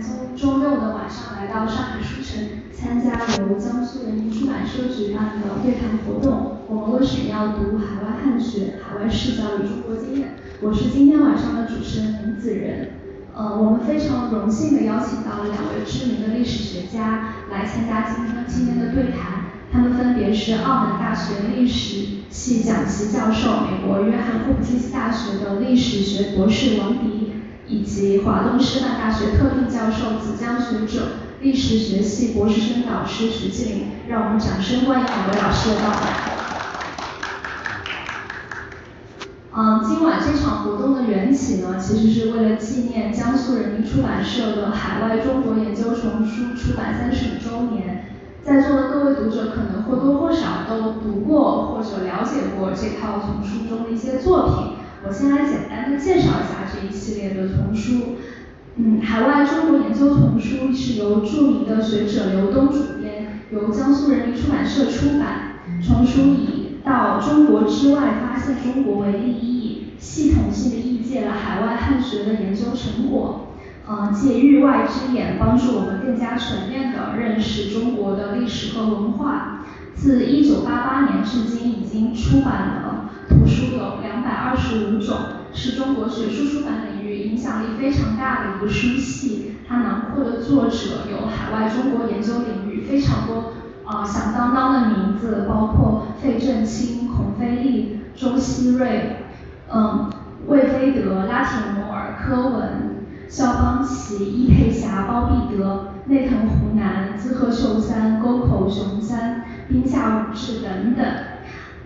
从周周六的晚上来到上海书城，参加由江苏人民出版社举办的对谈活动。我们为什么要读海外汉学？海外视角与中国经验。我是今天晚上的主持人林子仁。呃，我们非常荣幸的邀请到了两位知名的历史学家来参加今天今天的对谈。他们分别是澳门大学历史系讲席教授、美国约翰霍普金斯大学的历史学博士王迪，以及华东师范大学特聘教授、子江学者、历史学系博士生导师徐继林。让我们掌声欢迎两位老师的到来。嗯，今晚这场活动的缘起呢，其实是为了纪念江苏人民出版社的海外中国研究丛书出版三十五周年。在座的各位读者可能或多或少都读过或者了解过这套丛书中的一些作品。我先来简单的介绍一下这一系列的丛书。嗯，海外中国研究丛书是由著名的学者刘东主编，由江苏人民出版社出版。丛书以到中国之外发现中国为立意，系统性的译介了海外汉学的研究成果。呃，借域外之眼，帮助我们更加全面地认识中国的历史和文化。自一九八八年至今，已经出版了图书有两百二十五种，是中国学术出版领域影响力非常大的一个书系。它囊括的作者有海外中国研究领域非常多呃响当当的名字，包括费正清、孔飞利、周希瑞、嗯魏飞德、拉铁摩尔、柯文。肖邦奇、伊佩霞、包庇德、内藤湖南、滋贺秀三、沟口雄三、滨下武志等等。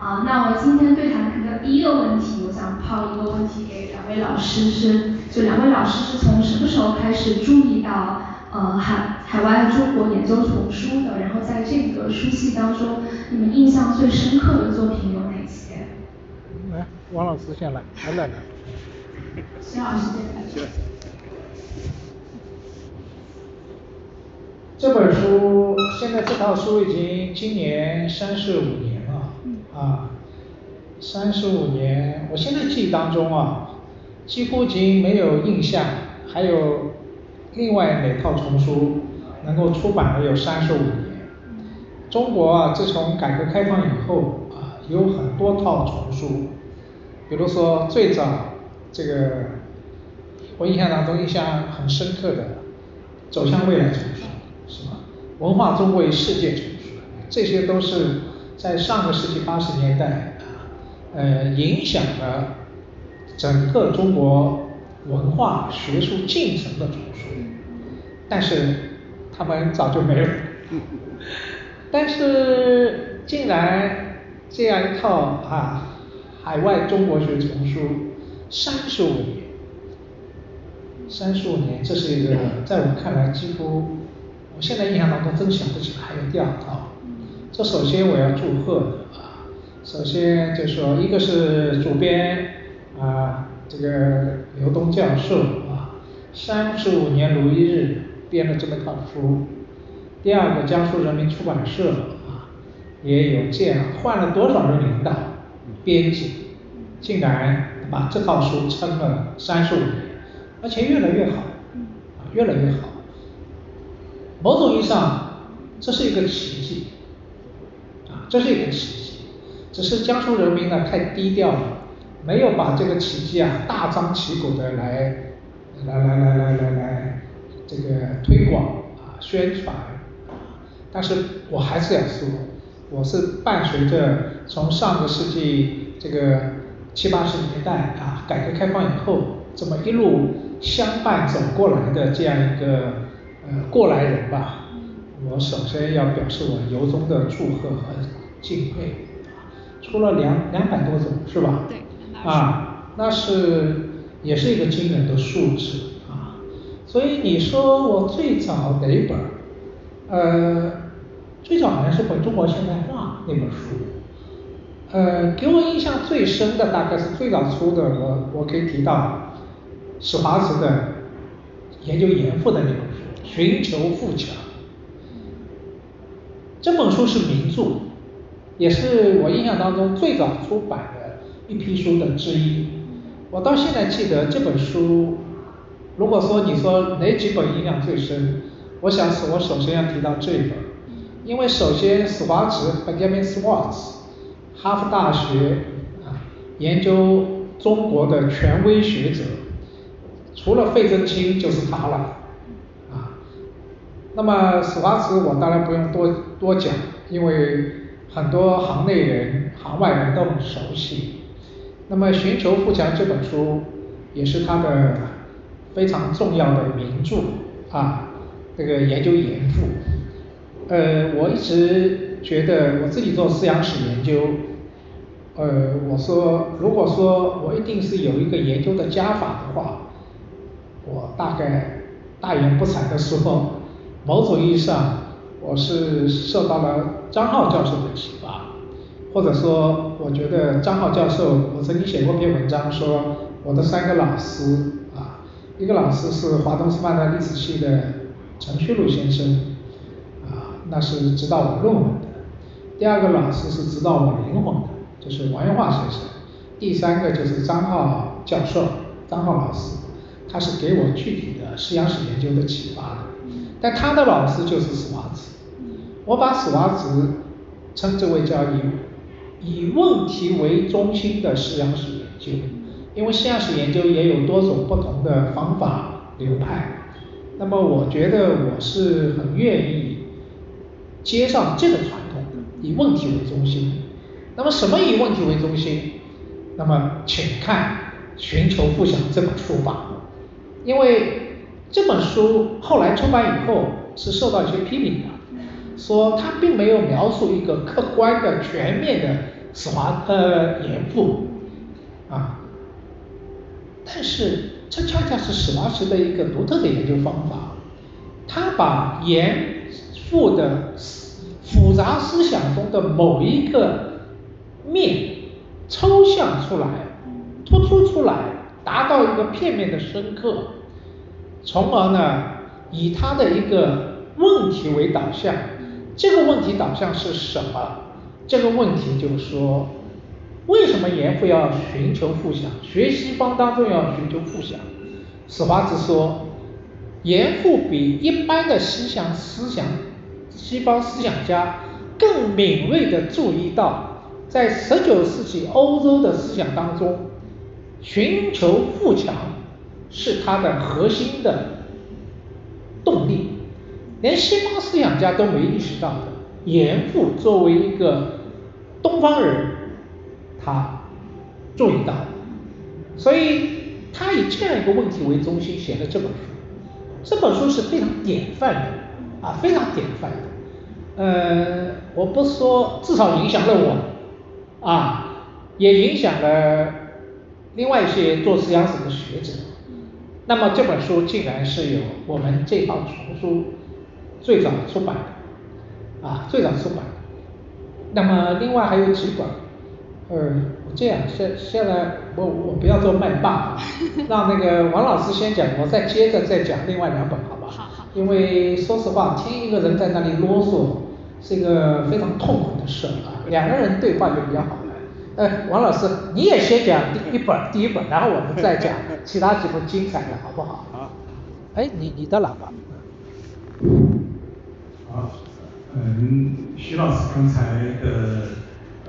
啊，那我今天对谈的第一个问题，我想抛一个问题给两位老师，是就两位老师是从什么时候开始注意到呃海海外中国研究丛书的？然后在这个书系当中，你们印象最深刻的作品有哪些？来，王老师先来，来来来。徐老师先来。这本书现在这套书已经今年三十五年了，啊，三十五年，我现在记忆当中啊，几乎已经没有印象还有另外哪套丛书能够出版了有三十五年。中国啊，自从改革开放以后啊，有很多套丛书，比如说最早这个我印象当中印象很深刻的《走向未来》丛书。是吧？文化中国与世界丛书，这些都是在上个世纪八十年代啊，呃，影响了整个中国文化学术进程的丛书。但是他们早就没了。但是竟然这样一套啊，海外中国学丛书三十五年，三十五年，这是一个在我看来几乎。我现在印象当中真想不起来还有第二套，这首先我要祝贺的啊，首先就说一个是主编啊这个刘东教授啊，三十五年如一日编了这么套书，第二个江苏人民出版社啊也有这样换了多少个领导编辑，竟然把这套书撑了三十五年，而且越来越好，啊越来越好。某种意义上，这是一个奇迹，啊，这是一个奇迹，只是江苏人民呢太低调了，没有把这个奇迹啊大张旗鼓的来，来来来来来来这个推广啊宣传，但是我还是要说，我是伴随着从上个世纪这个七八十年代啊改革开放以后这么一路相伴走过来的这样一个。呃，过来人吧，我首先要表示我由衷的祝贺和敬佩。出了两两百多种是吧？对，啊，那是也是一个惊人的数字啊。所以你说我最早哪本？呃，最早好像是本《中国现代化》那本书。呃，给我印象最深的大概是最早出的，我我可以提到史华慈的研究严复的那本书。寻求富强，这本书是名著，也是我印象当中最早出版的一批书的之一。我到现在记得这本书，如果说你说哪几本影响最深，我想是我首先要提到这一本，因为首先史华茨 Benjamin Schwartz，哈佛大学啊研究中国的权威学者，除了费正清就是他了啊。那么史华茨我当然不用多多讲，因为很多行内人、行外人都很熟悉。那么《寻求富强》这本书也是他的非常重要的名著啊，这个研究严复。呃，我一直觉得我自己做思想史研究，呃，我说如果说我一定是有一个研究的加法的话，我大概大言不惭的说，某种意义上我是受到了张浩教授的启发。或者说，我觉得张浩教授，我曾经写过篇文章说，我的三个老师啊，一个老师是华东师范大学历史系的陈旭路先生，啊，那是指导我论文的；第二个老师是指导我灵魂的，就是王元化先生；第三个就是张浩教授，张浩老师，他是给我具体的思想史研究的启发的。但他的老师就是史华子，我把史华子称之为叫以。以问题为中心的思想史研究，因为思想史研究也有多种不同的方法流派，那么我觉得我是很愿意接上这个传统的，以问题为中心。那么什么以问题为中心？那么请看《寻求复想》这本书吧，因为这本书后来出版以后是受到一些批评的。说他并没有描述一个客观的、全面的史华呃严复啊，但是这恰恰是史华时的一个独特的研究方法，他把严复的复杂思想中的某一个面抽象出来、突出出来，达到一个片面的深刻，从而呢以他的一个问题为导向。这个问题导向是什么？这个问题就是说，为什么严复要寻求复想？学西方当中要寻求复想。史华子说，严复比一般的西想思想、西方思想家更敏锐地注意到，在十九世纪欧洲的思想当中，寻求富强是他的核心的动力。连西方思想家都没意识到的，严复作为一个东方人，他注意到，所以他以这样一个问题为中心写了这本书。这本书是非常典范的啊，非常典范的。呃，我不说，至少影响了我啊，也影响了另外一些做思想史的学者。那么这本书竟然是由我们这套丛书。最早出版的啊，最早出版。那么另外还有几本，呃，这样现现在我我不要做麦霸，让那个王老师先讲，我再接着再讲另外两本，好吧？好好。因为说实话，听一个人在那里啰嗦是一个非常痛苦的事啊。两个人对话就比较好了。呃，王老师你也先讲第一本第一本，然后我们再讲其他几本精彩的，好不好？好。哎，你你的喇叭。好，嗯，徐老师刚才的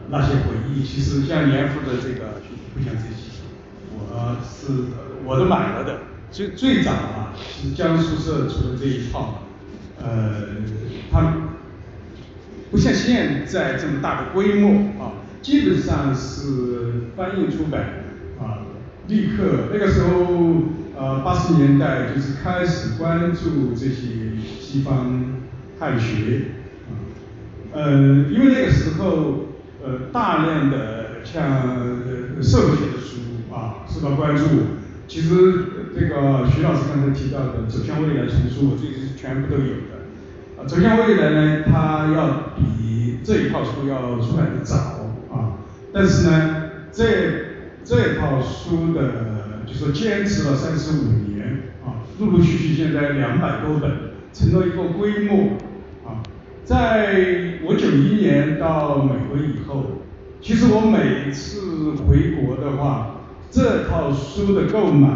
那些回忆，其实像严复的这个就不像这些，我是我都买了的。最最早啊，是江苏社出的这一套，呃，它不像现在这么大的规模啊，基本上是翻译出版啊，立刻那个时候呃八十年代就是开始关注这些西方。汉学，啊，呃，因为那个时候，呃，大量的像社会学的书啊受到关注。其实这个徐老师刚才提到的《走向未来》丛书，我这里是全部都有的。啊，《走向未来》呢，它要比这一套书要出来的早啊，但是呢，这这套书的，就说坚持了三十五年啊，陆陆续续现在两百多本，成了一个规模。在我九一年到美国以后，其实我每次回国的话，这套书的购买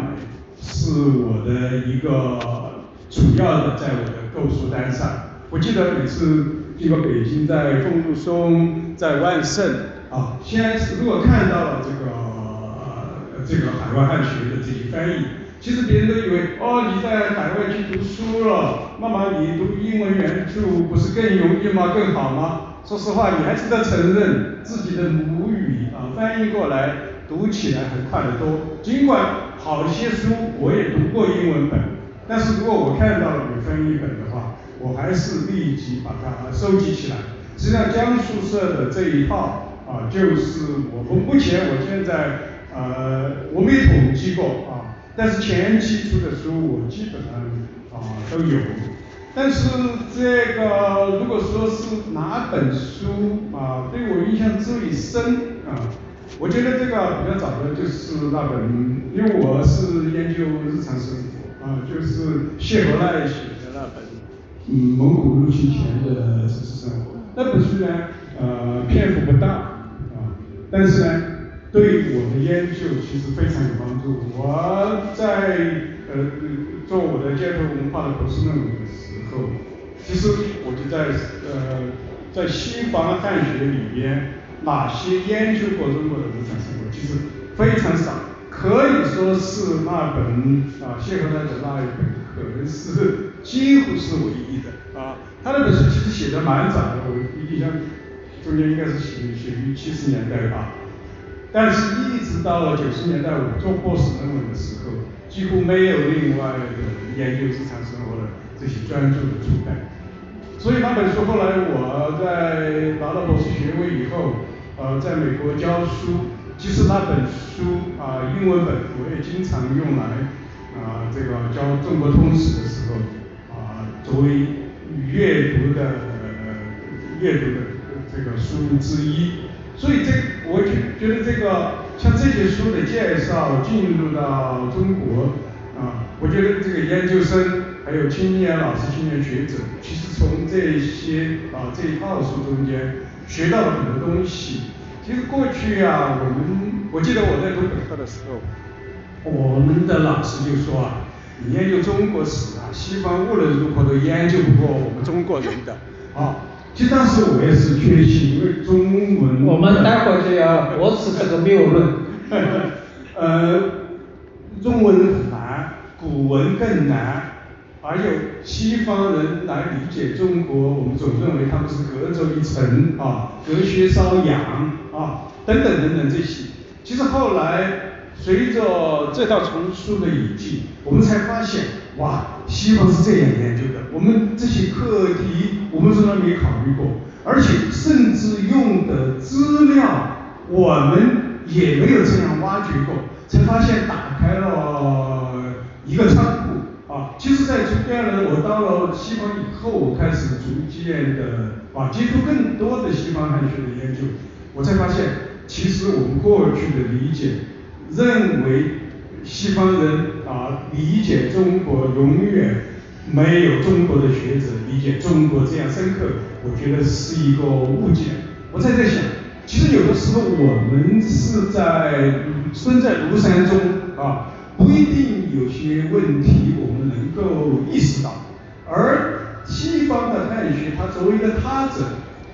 是我的一个主要的在我的购书单上。我记得每次经过北京，在丰禄松，在万盛啊，先是如果看到了这个这个海外汉学的这些翻译，其实别人都以为哦你在海外去读书了，那么你读英文原著不是更容易吗？更好吗？说实话，你还是得承认自己的母语啊翻译过来读起来很快得多。尽管好些书我也读过英文本，但是如果我看到了有翻译本的话，我还是立即把它收集起来。实际上江苏社的这一套啊，就是我们目前我现在呃我没统计过啊，但是前期出的书我基本上啊都有。但是这个如果说是哪本书啊对我印象最深啊，我觉得这个比较早的就是那本，因为我是研究日常生活啊，就是谢和奈写的那本嗯蒙古入侵前的城市生活。那本书呢呃篇幅不大啊，但是呢对我的研究其实非常有帮助。我在呃做我的街头文化的博士论文的时候，其实我就在呃在西方汉学里边，哪些研究过中国的日常生活，其实非常少，可以说是那本啊谢和奈的那一本可能是几乎是唯一的啊。他那本书其实写的蛮早的，我印象中间应该是写写于七十年代吧。但是一直到了九十年代，我做博士论文的时候，几乎没有另外的研究日常生活的这些专著的出版。所以那本书后来我在拿到博士学位以后，呃在美国教书，其实那本书啊英文本我也经常用来啊这个教中国通史的时候啊作为阅读的阅读的这个书之一。所以这我觉觉得这个像这些书的介绍进入到中国啊，我觉得这个研究生还有青年老师、青年学者，其实从这些啊这一套书中间学到了很多东西。其实过去啊，我们我记得我在读本科的时候，我们的老师就说啊，你研究中国史啊，西方无论如何都研究不过我们中国人的啊。其实当时我也是确信，因为中文。我们待会儿就要驳斥这个谬论。呃，中文很难，古文更难，而有西方人来理解中国，我们总认为他们是隔着一层啊，隔靴搔痒啊，等等等等这些。其实后来随着这套丛书的引进，我们才发现，哇，西方是这样研究的，我们这些课题我们从来没考虑过，而且甚至用的资料我们也没有这样挖掘过，才发现打开了一个仓库啊。其实，在中间呢，我到了西方以后，我开始逐渐的啊接触更多的西方汉学的研究，我才发现，其实我们过去的理解，认为西方人啊理解中国永远没有中国的学者理解中国这样深刻，我觉得是一个误解。我在在想，其实有的时候我们是在身在庐山中啊，不一定有些问题我们能够意识到。而西方的汉学，它作为一个他者，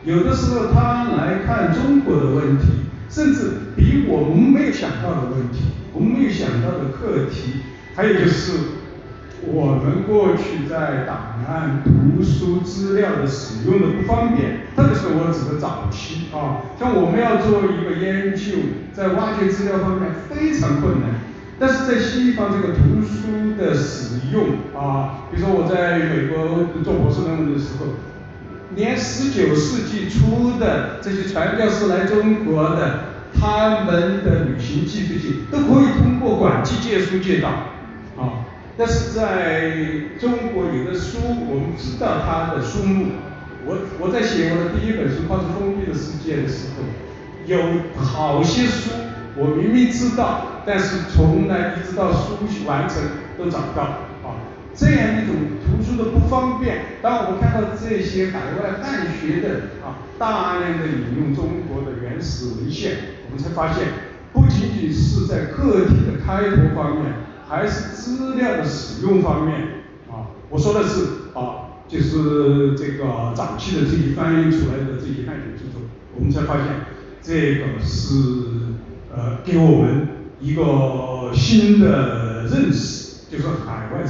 有的时候他来看中国的问题，甚至比我们没有想到的问题，我们没有想到的课题，还有就是。我们过去在档案、图书资料的使用的不方便，特别是我指的早期啊，像我们要做一个研究，在挖掘资料方面非常困难。但是在西方这个图书的使用啊，比如说我在美国做博士论文的时候，连十九世纪初的这些传教士来中国的，他们的旅行记这些都可以通过管记借书借到。但是在中国有的书，我们知道它的书目。我我在写我的第一本书《靠着封闭的世界》的时候，有好些书我明明知道，但是从来一直到书完成都找不到啊。这样一种图书的不方便，当我们看到这些海外汉学的啊大量的引用中国的原始文献，我们才发现，不仅仅是在课题的开拓方面。还是资料的使用方面啊，我说的是啊，就是这个早期的这些翻译出来的这些汉语著作，我们才发现这个是呃给我们一个新的认识，就说海外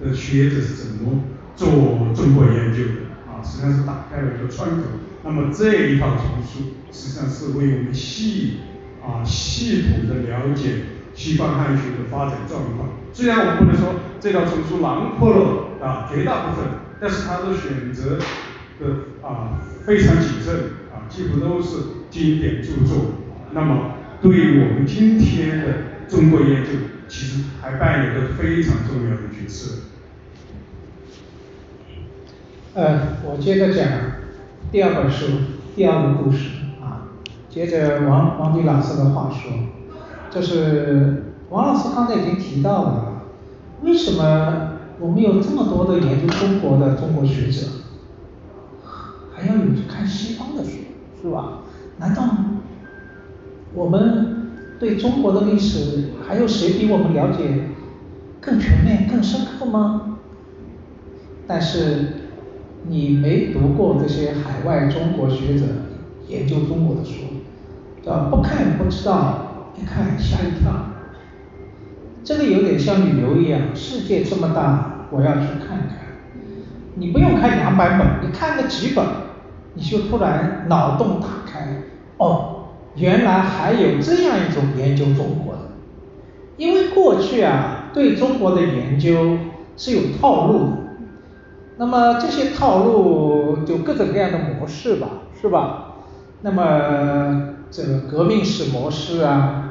的学者是怎么做中国研究的啊，实际上是打开了一个窗口。那么这一套丛书实际上是为我们系啊系统的了解西方汉学的发展状况。虽然我不能说这套丛书囊括了啊绝大部分，但是他的选择的啊非常谨慎啊，几乎都是经典著作。那么对于我们今天的中国研究，其实还扮演着非常重要的角色。呃，我接着讲第二本书，第二个故事啊，接着王王迪老师的话说，就是王老师刚才已经提到了，为什么我们有这么多的研究中国的中国学者，还要有去看西方的书，是吧？难道我们对中国的历史还有谁比我们了解更全面、更深刻吗？但是。你没读过这些海外中国学者研究中国的书，叫不看不知道，一看吓一跳。这个有点像旅游一样，世界这么大，我要去看看。你不用看两百本，你看个几本，你就突然脑洞打开，哦，原来还有这样一种研究中国的。因为过去啊，对中国的研究是有套路的。那么这些套路就各种各样的模式吧，是吧？那么这个革命史模式啊，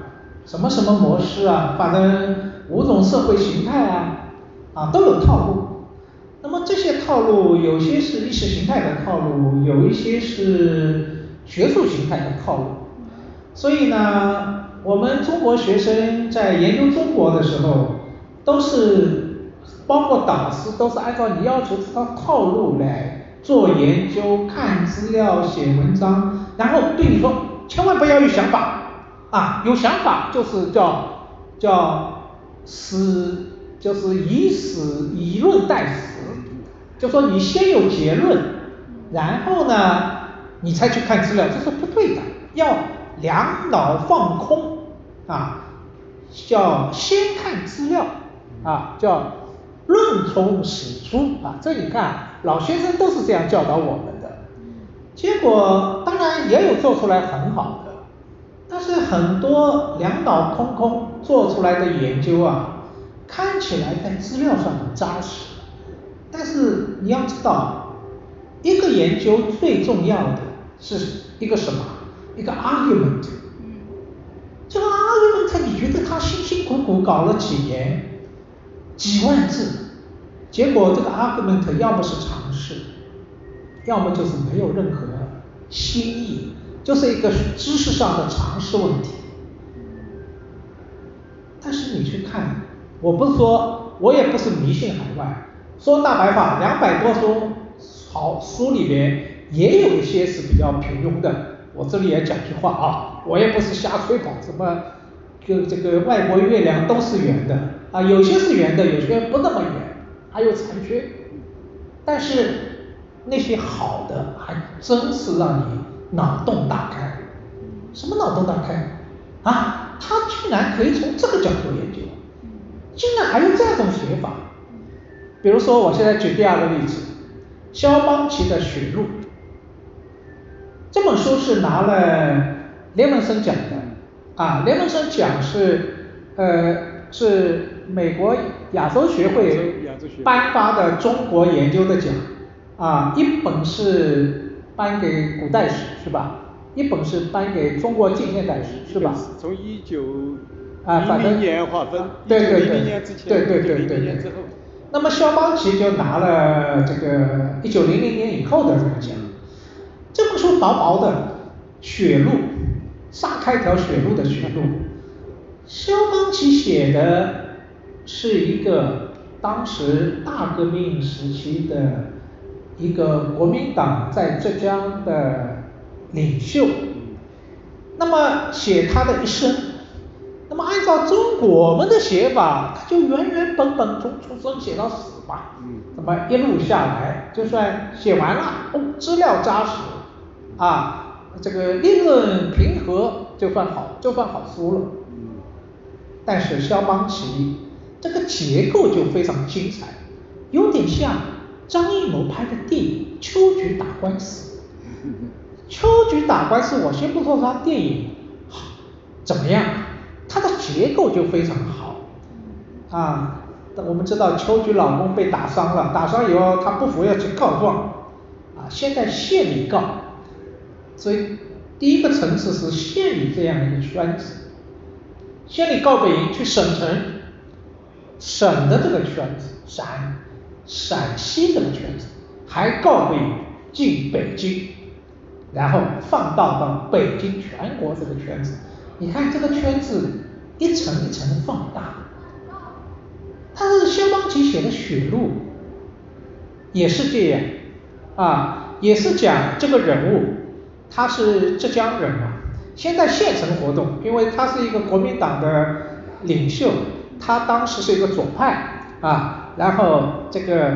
什么什么模式啊，反正五种社会形态啊，啊都有套路。那么这些套路有些是意识形态的套路，有一些是学术形态的套路。所以呢，我们中国学生在研究中国的时候，都是。包括导师都是按照你要求这套套路来做研究、看资料、写文章，然后对你说，千万不要有想法啊，有想法就是叫叫史，就是以史以论代史，就说你先有结论，然后呢你才去看资料，这是不对的，要两脑放空啊，叫先看资料啊，叫。论从史出啊，这你看老先生都是这样教导我们的。结果当然也有做出来很好的，但是很多两脑空空做出来的研究啊，看起来在资料上很扎实，但是你要知道，一个研究最重要的是一个什么？一个 argument。这个 argument 你觉得他辛辛苦苦搞了几年？几万字，结果这个 argument 要么是常识，要么就是没有任何新意，就是一个知识上的常识问题。但是你去看，我不是说，我也不是迷信海外，说大白话两百多书好书里边也有一些是比较平庸的。我这里也讲句话啊，我也不是瞎吹捧，什么就这个外国月亮都是圆的。啊，有些是圆的，有些不那么圆，还有残缺。但是那些好的还真是让你脑洞大开。什么脑洞大开？啊，他居然可以从这个角度研究，竟然还有这样一种写法。比如说，我现在举第二个例子，肖邦奇的《雪路》这本书是拿了雷蒙森奖的啊，雷蒙森奖是呃是。美国亚洲学会颁发的中国研究的奖，啊，一本是颁给古代史是吧？一本是颁给中国近现代史是吧？从一九啊，反正年划分，对对对，对对对对对。那么肖邦奇就拿了这个一九零零年以后的这个奖。这本书薄薄的《血路》，撒开条血路的血路，肖邦奇写的。是一个当时大革命时期的一个国民党在浙江的领袖，那么写他的一生，那么按照中国我们的写法，他就原原本本从出生写到死嘛，那么一路下来，就算写完了，哦，资料扎实，啊，这个立论平和，就算好，就算好书了。但是肖邦奇这个结构就非常精彩，有点像张艺谋拍的电影《秋菊打官司》。秋菊打官司，我先不说他电影怎么样，他的结构就非常好。啊，我们知道秋菊老公被打伤了，打伤以后他不服要去告状，啊，先在县里告，所以第一个层次是县里这样一个圈子，县里告不赢去省城，省的这个圈子陕陕西这个圈子还告不赢进北京。然后放大到北京全国这个圈子，你看这个圈子一层一层放大。他是肖邦奇写的《雪路》，也是这样，啊，也是讲这个人物，他是浙江人嘛，先在县城活动，因为他是一个国民党的领袖，他当时是一个左派啊，然后这个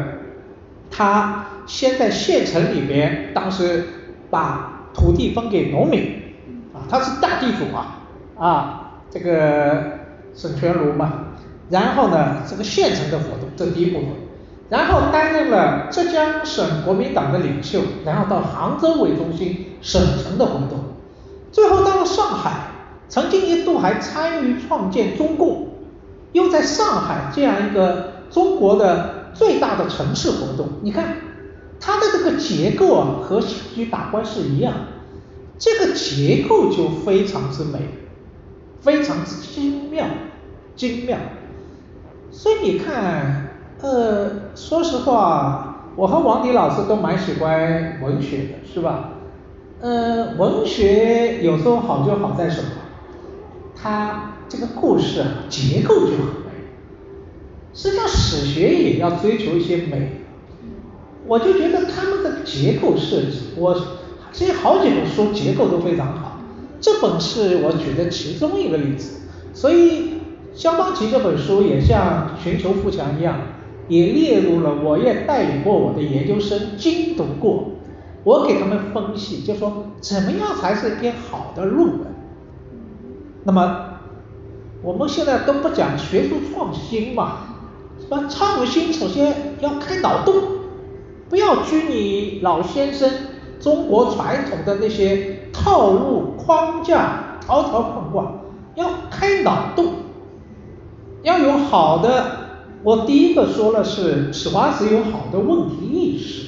他先在县城里边，当时。把土地分给农民，啊，他是大地主啊，啊，这个沈全儒嘛，然后呢，这个县城的活动，这第一部分，然后担任了浙江省国民党的领袖，然后到杭州为中心省城的活动，最后到了上海，曾经一度还参与创建中共，又在上海这样一个中国的最大的城市活动，你看。它的这个结构啊，和喜剧打官司一样，这个结构就非常之美，非常之精妙，精妙。所以你看，呃，说实话，我和王迪老师都蛮喜欢文学的，是吧？呃，文学有时候好就好在什么？它这个故事啊，结构就很美。实际上史学也要追求一些美。我就觉得他们的结构设计，我这些好几本书结构都非常好，这本是我举的其中一个例子。所以肖邦奇这本书也像寻求富强一样，也列入了我也带领过我的研究生精读过，我给他们分析，就说怎么样才是一篇好的论文。那么我们现在都不讲学术创新嘛，说？创新首先要开脑洞。不要拘泥老先生中国传统的那些套路框架，条条框框，要开脑洞，要有好的。我第一个说了是史华子有好的问题意识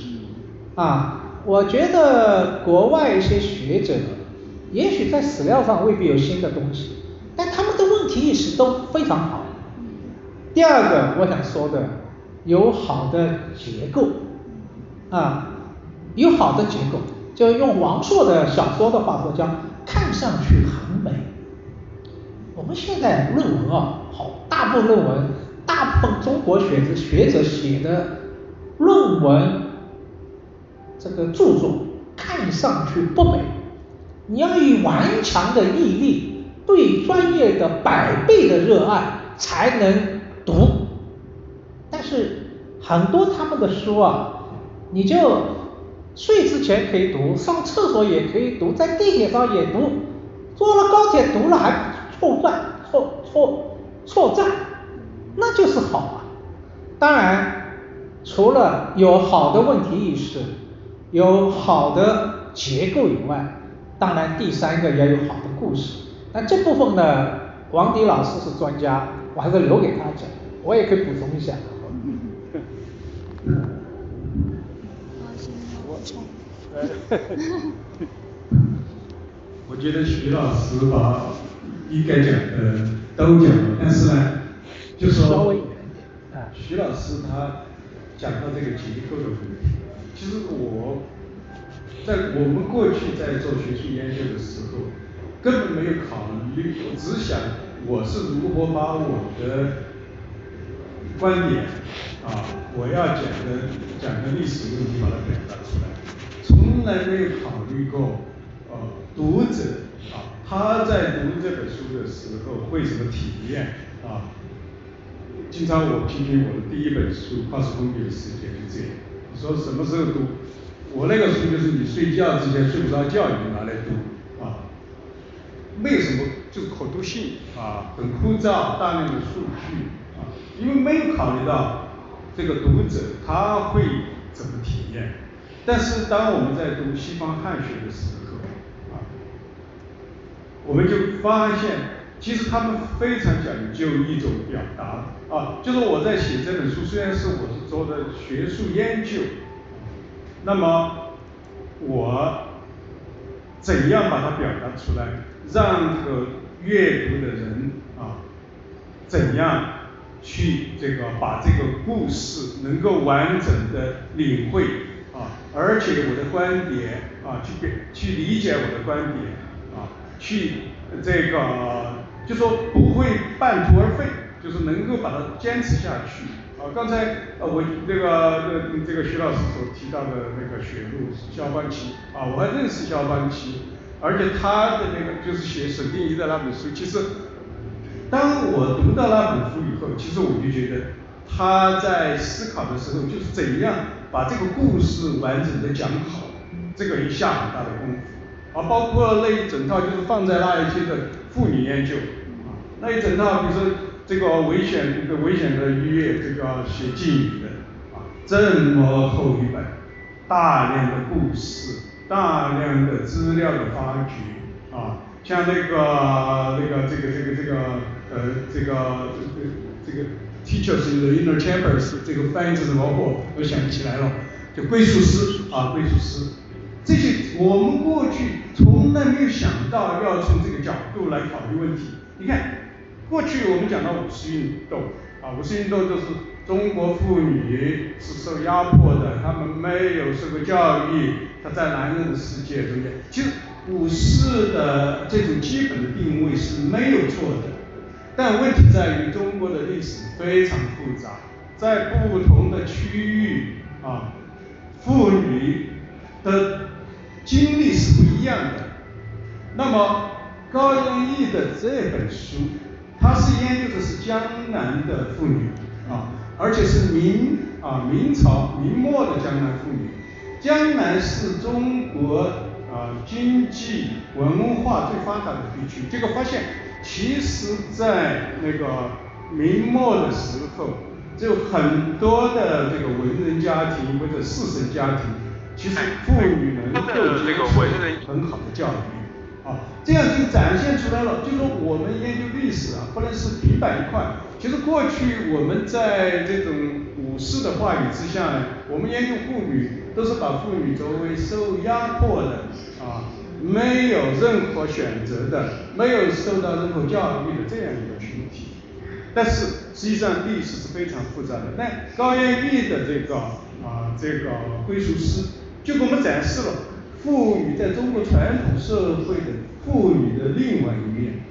啊，我觉得国外一些学者，也许在史料上未必有新的东西，但他们的问题意识都非常好。第二个我想说的，有好的结构。啊，有好的结构，就用王朔的小说的话说，叫看上去很美。我们现在论文啊，好，大部分论文，大部分中国学者学者写的论文，这个著作看上去不美，你要以顽强的毅力，对专业的百倍的热爱才能读。但是很多他们的书啊。你就睡之前可以读，上厕所也可以读，在地铁上也读，坐了高铁读了还错站错错错站，那就是好啊。当然，除了有好的问题意识，有好的结构以外，当然第三个要有好的故事。那这部分呢，王迪老师是专家，我还是留给他讲，我也可以补充一下。我觉得徐老师把应该讲的都讲了，但是呢，就说徐老师他讲到这个结构的问题，其实我在我们过去在做学术研究的时候，根本没有考虑，我只想我是如何把我的观点啊，我要讲的讲的历史问题把它表达出来。从来没有考虑过，呃，读者啊，他在读这本书的时候会什么体验啊？经常我批评我的第一本书《跨时空的世界》就这样，说什么时候读？我那个书就是你睡觉之前睡不着觉，你拿来读啊。为什么？就是可读性啊，很枯燥，大量的数据啊，因为没有考虑到这个读者他会怎么体验。但是当我们在读西方汉学的时候啊，我们就发现。其实他们非常讲究一种表达啊，就是我在写这本书，虽然是我是做的学术研究，那么我怎样把它表达出来，让这个阅读的人啊，怎样去这个把这个故事能够完整的领会啊，而且我的观点啊，去给去理解我的观点啊，去这个。就说不会半途而废，就是能够把它坚持下去。啊，刚才呃我那个呃这个徐老师所提到的那个雪路肖邦奇啊，我还认识肖邦奇，而且他的那个就是写沈定一的那本书，其实当我读到那本书以后，其实我就觉得他在思考的时候就是怎样把这个故事完整的讲好，这个一下很大的功夫。啊，包括那一整套就是放在那一些的妇女研究，啊，那一整套，比如说这个危险这个危险的医院，这个写妓女的，啊，这么厚一本，大量的故事，大量的资料的发掘，啊，像那个那个这个这个这个呃这个这个 teachers in the inner chambers 这个翻译成什么我我想不起来了，就归属师啊归属师。这些我们过去从来没有想到要从这个角度来考虑问题。你看，过去我们讲到五四运动，啊，五四运动就是中国妇女是受压迫的，她们没有受过教育，她在男人的世界中间。其实五四的这种基本的定位是没有错的，但问题在于中国的历史非常复杂，在不同的区域啊，妇女的。经历是不一样的。那么高英义的这本书，他是研究的是江南的妇女啊，而且是明啊明朝明末的江南妇女。江南是中国啊经济文化最发达的地区。这个发现，其实在那个明末的时候，就很多的这个文人家庭或者士绅家庭。其实妇女能够接受很好的教育，啊，这样就展现出来了。就说我们研究历史啊，不能是平板一块。其实过去我们在这种武士的话语之下呢，我们研究妇女都是把妇女作为受压迫的啊，没有任何选择的，没有受到任何教育的这样一个群体。但是实际上历史是非常复杂的。那高彦义的这个啊这个归属史。就给我们展示了妇女在中国传统社会的妇女的另外一面，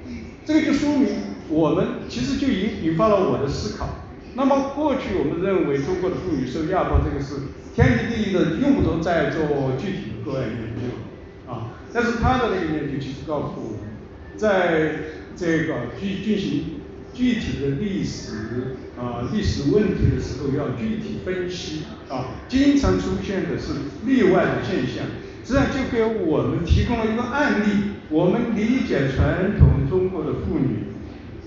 这个就说明我们其实就引引发了我的思考。那么过去我们认为中国的妇女受压迫，这个是天经地义的，用不着再做具体的个案研究啊。但是他的那个研究其实告诉我们，在这个去进行具体的历史啊历史问题的时候，要具体分析啊。经常出现的是例外的现象，实际上就给我们提供了一个案例。我们理解传统中国的妇女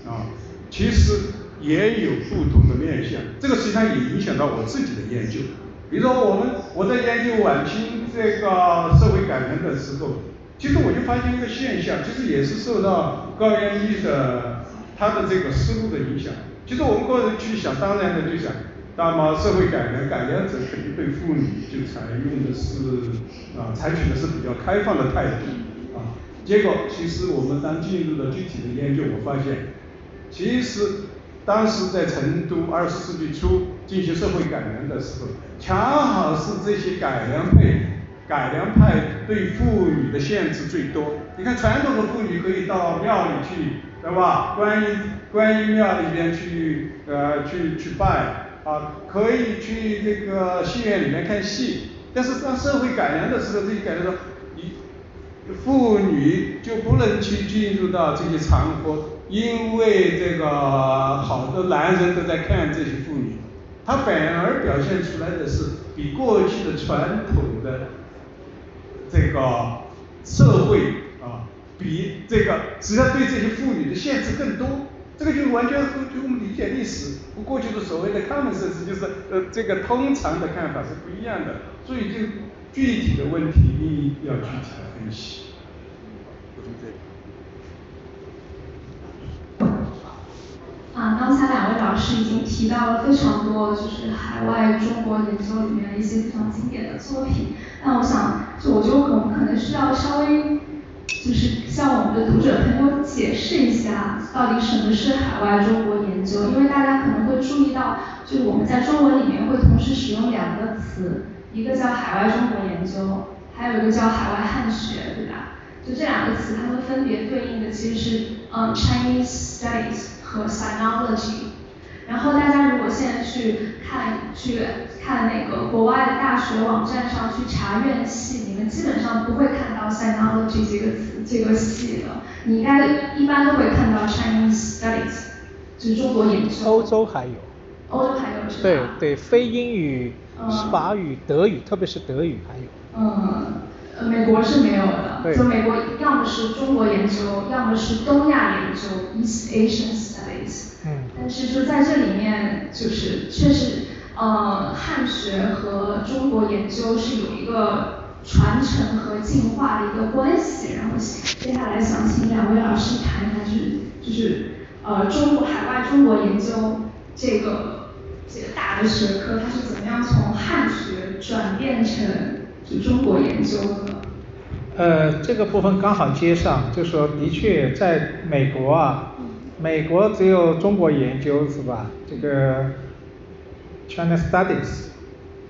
啊，其实也有不同的面相。这个实际上也影响到我自己的研究。比如说，我们我在研究晚清这个社会改革的时候，其实我就发现一个现象，其实也是受到高元一的他的这个思路的影响。其实我们个人去想当然的就想。那么社会改良，改良者肯定对妇女就采用的是啊，采取的是比较开放的态度啊。结果其实我们当进入了具体的研究，我发现，其实当时在成都二十世纪初进行社会改良的时候，恰好是这些改良派，改良派对妇女的限制最多。你看传统的妇女可以到庙里去，对吧？观音观音庙里边去呃去去拜。啊，可以去这个戏院里面看戏，但是当社会改良的时候，这些改良说，你妇女就不能去进入到这些场合，因为这个好多男人都在看这些妇女，他反而表现出来的是比过去的传统的这个社会啊，比这个实际上对这些妇女的限制更多。这个就完全和就我们理解历史和过去的所谓的 common sense 就是呃这个通常的看法是不一样的，所以就具体的问题一要具体的分析。啊，刚才两位老师已经提到了非常多，就是海外中国研究里面一些非常经典的作品。那我想，就我觉得我们可能需要稍微，就是向我们的读者朋友解释一下，到底什么是海外中国研究？因为大家可能会注意到，就我们在中文里面会同时使用两个词，一个叫海外中国研究，还有一个叫海外汉学，对吧？就这两个词，它们分别对应的其实是嗯 Chinese Studies 和 Sinology。然后大家如果现在去看去看那个国外的大学网站上去查院系，你们基本上不会看到 Sinology 这个词这个系的，你应该一般都会看到 Chinese Studies，就是中国研究。欧洲还有。欧洲还有是吧？对对，非英语、法语、德语，特别是德语还有。嗯。呃，美国是没有的，就美国要么是中国研究，要么是东亚研究 （East Asian Studies）。嗯。但是就在这里面，就是确实，呃，汉学和中国研究是有一个传承和进化的一个关系。然后接下来想请两位老师谈一谈，就是就是呃，中国海外中国研究这个这个大的学科，它是怎么样从汉学转变成。就中国研究的，呃，这个部分刚好接上，就说的确在美国啊，美国只有中国研究是吧？这个 China Studies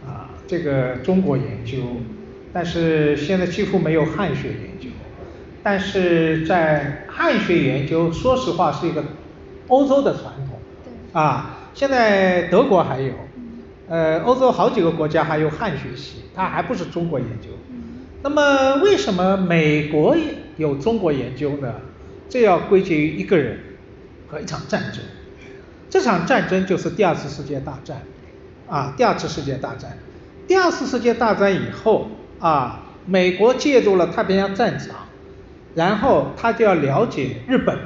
啊，这个中国研究，但是现在几乎没有汉学研究，但是在汉学研究，说实话是一个欧洲的传统，啊，现在德国还有。呃，欧洲好几个国家还有汉学系，它还不是中国研究。那么为什么美国有中国研究呢？这要归结于一个人和一场战争。这场战争就是第二次世界大战，啊，第二次世界大战。第二次世界大战以后，啊，美国介入了太平洋战场，然后他就要了解日本，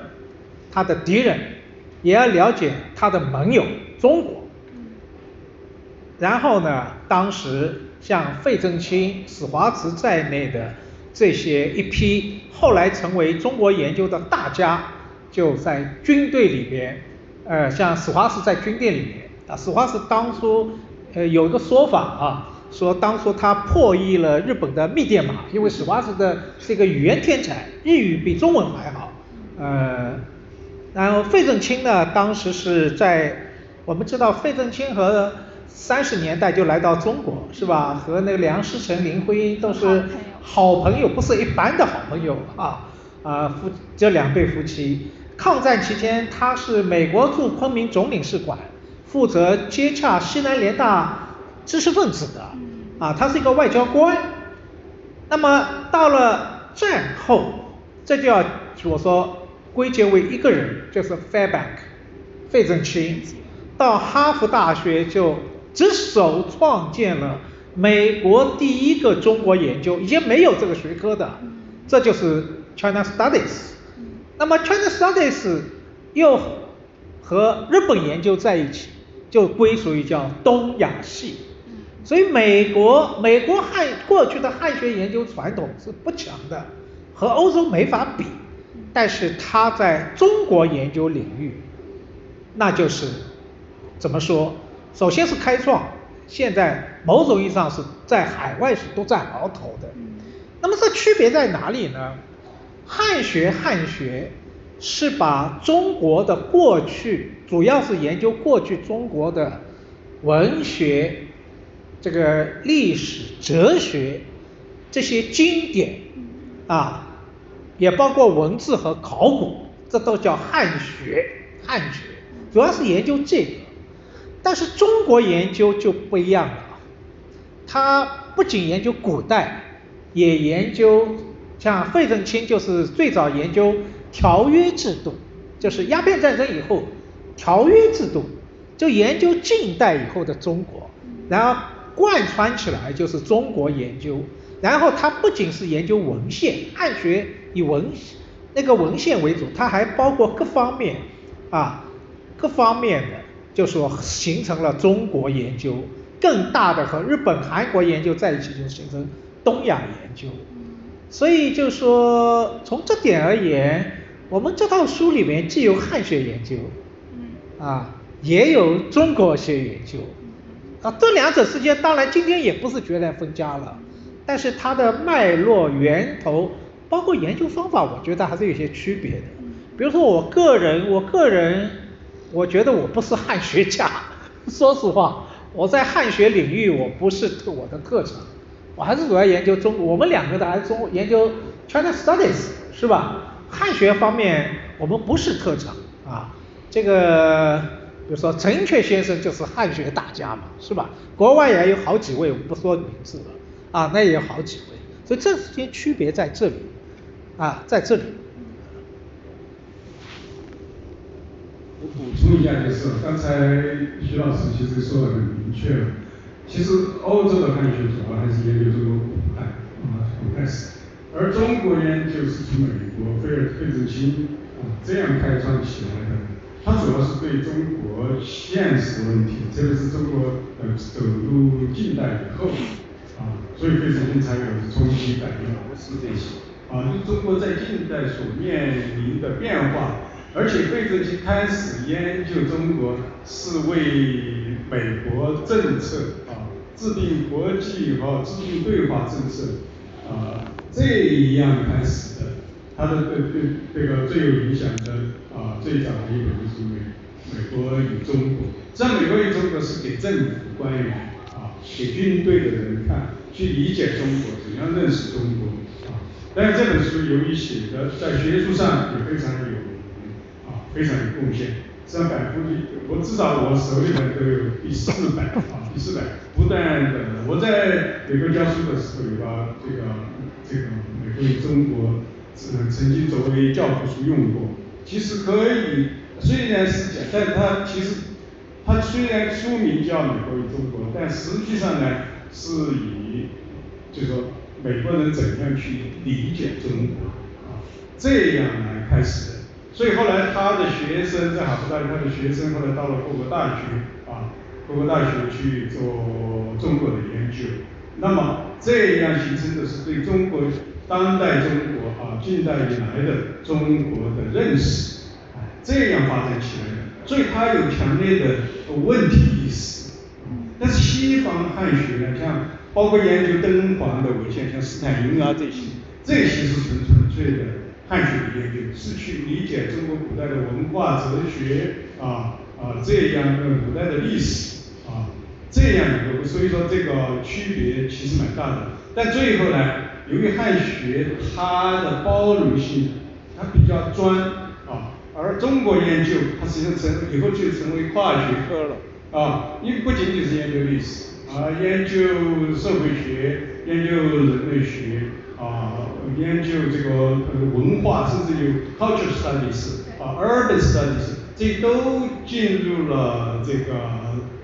他的敌人，也要了解他的盟友中国。然后呢，当时像费正清、史华慈在内的这些一批后来成为中国研究的大家，就在军队里边，呃，像史华斯在军队里面啊，史华斯当初呃有一个说法啊，说当初他破译了日本的密电码，因为史华斯的是一个语言天才，日语比中文还好，呃，然后费正清呢，当时是在我们知道费正清和三十年代就来到中国，是吧？和那个梁思成、林徽因都是好朋友，不是一般的好朋友啊！啊，夫这两对夫妻，抗战期间他是美国驻昆明总领事馆，负责接洽西南联大知识分子的，啊，他是一个外交官。那么到了战后，这就要我说归结为一个人，就是 Fairbank，费正清，到哈佛大学就。只手创建了美国第一个中国研究，已经没有这个学科的，这就是 China Studies。那么 China Studies 又和日本研究在一起，就归属于叫东亚系。所以美国美国汉过去的汉学研究传统是不强的，和欧洲没法比。但是它在中国研究领域，那就是怎么说？首先是开创，现在某种意义上是在海外是独占鳌头的。那么这区别在哪里呢？汉学汉学是把中国的过去，主要是研究过去中国的文学、这个历史、哲学这些经典啊，也包括文字和考古，这都叫汉学。汉学主要是研究这个。但是中国研究就不一样了，它不仅研究古代，也研究像费正清就是最早研究条约制度，就是鸦片战争以后条约制度，就研究近代以后的中国，然后贯穿起来就是中国研究，然后他不仅是研究文献，汉学以文那个文献为主，他还包括各方面啊各方面的，就说形成了中国研究，更大的和日本、韩国研究在一起，就形成东亚研究。所以就说从这点而言，我们这套书里面既有汉学研究，啊，也有中国学研究，啊，这两者之间当然今天也不是绝然分家了，但是它的脉络源头，包括研究方法，我觉得还是有些区别的。比如说我个人，我个人，我觉得我不是汉学家，说实话，我在汉学领域我不是我的特长。我还是主要研究中，我们两个的还是中研究 China Studies 是吧？汉学方面我们不是特长啊。这个比如说陈寅恪先生就是汉学大家嘛，是吧？国外也有好几位，我们不说名字了啊，那也有好几位。所以这之间区别在这里啊，在这里。我补充一下就是，刚才徐老师其实说的很明确了。其实欧洲的汉学主要还是研究中国古代啊古代史，而中国研究是从美国费尔费正清啊这样开创起来的。它主要是对中国现实问题，特别是中国呃走入近代以后啊，所以费正清才有冲击改变模式这些啊，就中国在近代所面临的变化。而且费正清开始研究中国是为美国政策制定国际和制定对华政策啊这样开始的，他的对对这个最有影响的啊最早的一本就是美美国与中国，在美国与中国是给政府官员啊给军队的人看，去理解中国怎样认识中国啊，但是这本书由于写的在学术上也非常有名啊。非常有贡献，三百估计我至少我手里面都有第四百啊，第四百不断的，我在美国教书的时候有把这个这个美国与中国呃曾经作为教科书用过，其实可以虽然是讲，但它其实它虽然书名叫美国与中国，但实际上呢是以就说美国人怎样去理解中国啊这样来开始的。所以后来他的学生在哈佛大学，他的学生后来到了各个大学啊，各个大学去做中国的研究。那么这样形成的是对中国当代中国啊近代以来的中国的认识，这样发展起来的。所以他有强烈的问题意识。但是西方汉学呢，像包括研究敦煌的文献，像斯坦因啊这些，这些是纯纯粹的。汉学的研究是去理解中国古代的文化、哲学啊啊这样的古代的历史啊这样一个，所以说这个区别其实蛮大的。但最后呢，由于汉学它的包容性，它比较专啊，而中国研究它实际上成以后就成为跨学科了啊，因为不仅仅是研究历史啊，研究社会学、研究人类学。啊，研究这个文化，甚至有 culture studies 啊，urban studies，这都进入了这个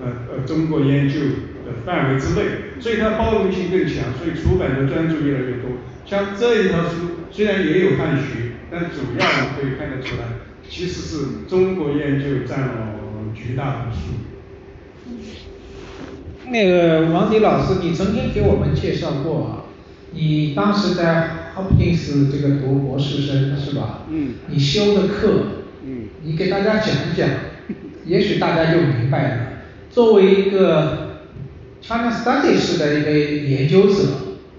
呃呃中国研究的范围之内，所以它包容性更强，所以出版的专著越来越多。像这一套书虽然也有汉学，但主要可以看得出来，其实是中国研究占了绝大多数。那个王迪老师，你曾经给我们介绍过啊。你当时在 Hopkins 这个读博士生是吧？嗯。你修的课，嗯。你给大家讲一讲，也许大家就明白了。作为一个 China Studies 的一个研究者，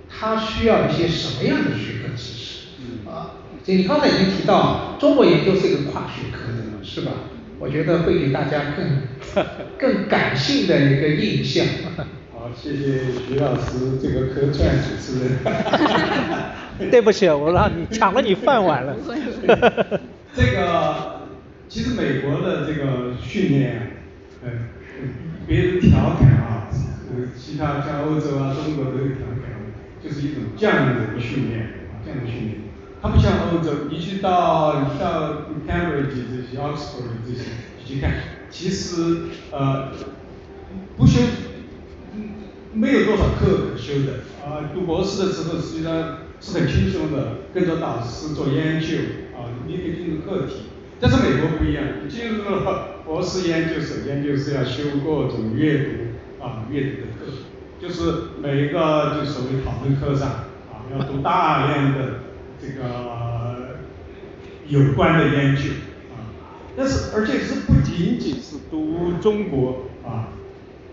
他需要一些什么样的学科知识？嗯。啊，就你刚才已经提到，中国研究是一个跨学科的，是吧？我觉得会给大家更 更感性的一个印象。谢谢徐老师这个客串主持人。对不起，我让你抢了你饭碗了。这个其实美国的这个训练，呃，别人调侃啊，呃，其他像欧洲啊、中国都有调侃，就是一种匠人训练啊，这样的训练。它不像欧洲，你去到到 Cambridge 这些 Oxford 这些你去看，其实呃不修没有多少课可修的。啊，读博士的时候实际上是很轻松的，跟着导师做研究啊，你可以进入课题。但是美国不一样，进入了博士研究首先就是要修各种阅读啊阅读的课，就是每一个就所谓讨论课上啊要读大量的这个有关的研究啊，但是而且是不仅仅是读中国啊，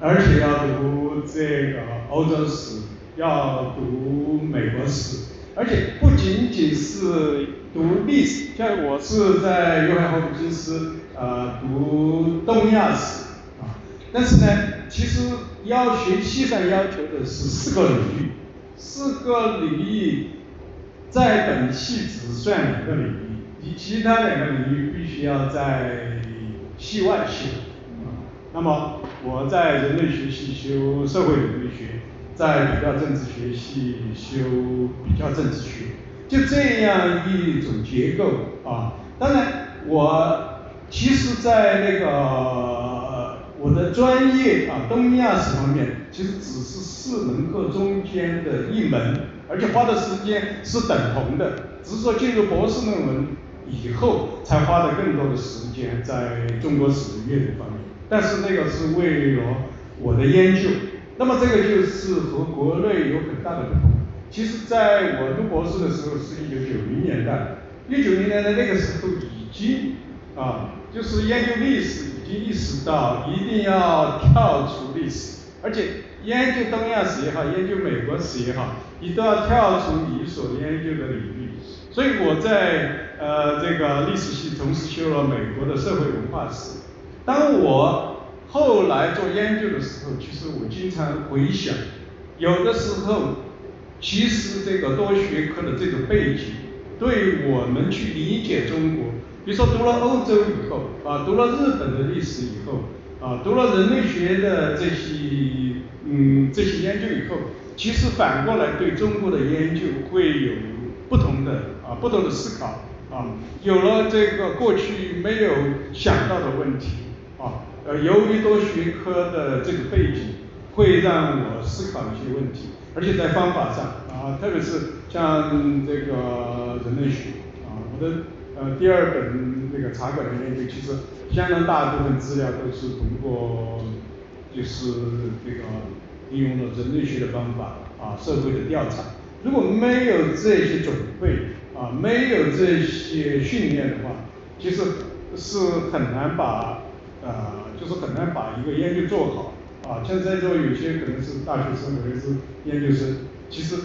而且要读这个欧洲史，要读美国史，而且不仅仅是读历史，像我是在约翰霍普金斯呃读东亚史啊，但是呢，其实要学系上要求的是四个领域，四个领域在本系只算两个领域，你其他两个领域必须要在系外修啊。那么我在人类学系修社会人类学，在比较政治学系修比较政治学。就这样一种结构啊，当然我其实在那个我的专业啊东亚史方面，其实只是四门课中间的一门，而且花的时间是等同的，只是说进入博士论文以后，才花的更多的时间在中国史的阅读方面，但是那个是为了我的研究，那么这个就是和国内有很大的不同。其实在我读博士的时候是一九九零年代，一九九零年代那个时候已经啊，就是研究历史已经意识到一定要跳出历史，而且研究东亚史也好，研究美国史也好，你都要跳出你所研究的领域。所以我在呃这个历史系同时修了美国的社会文化史。当我后来做研究的时候，其实我经常回想，有的时候。其实这个多学科的这个背景，对我们去理解中国，比如说读了欧洲以后，啊，读了日本的历史以后，啊，读了人类学的这些嗯这些研究以后，其实反过来对中国的研究会有不同的啊不同的思考啊，有了这个过去没有想到的问题，呃，由于多学科的这个背景，会让我思考一些问题。而且在方法上啊，特别是像这个人类学啊，我的呃第二本那个茶馆的研究，其实相当大部分资料都是通过就是这个利用了人类学的方法啊，社会的调查。如果没有这些准备啊，没有这些训练的话，其实是很难把呃，就是很难把一个研究做好。啊，像在座有些可能是大学生，或者是研究生，其实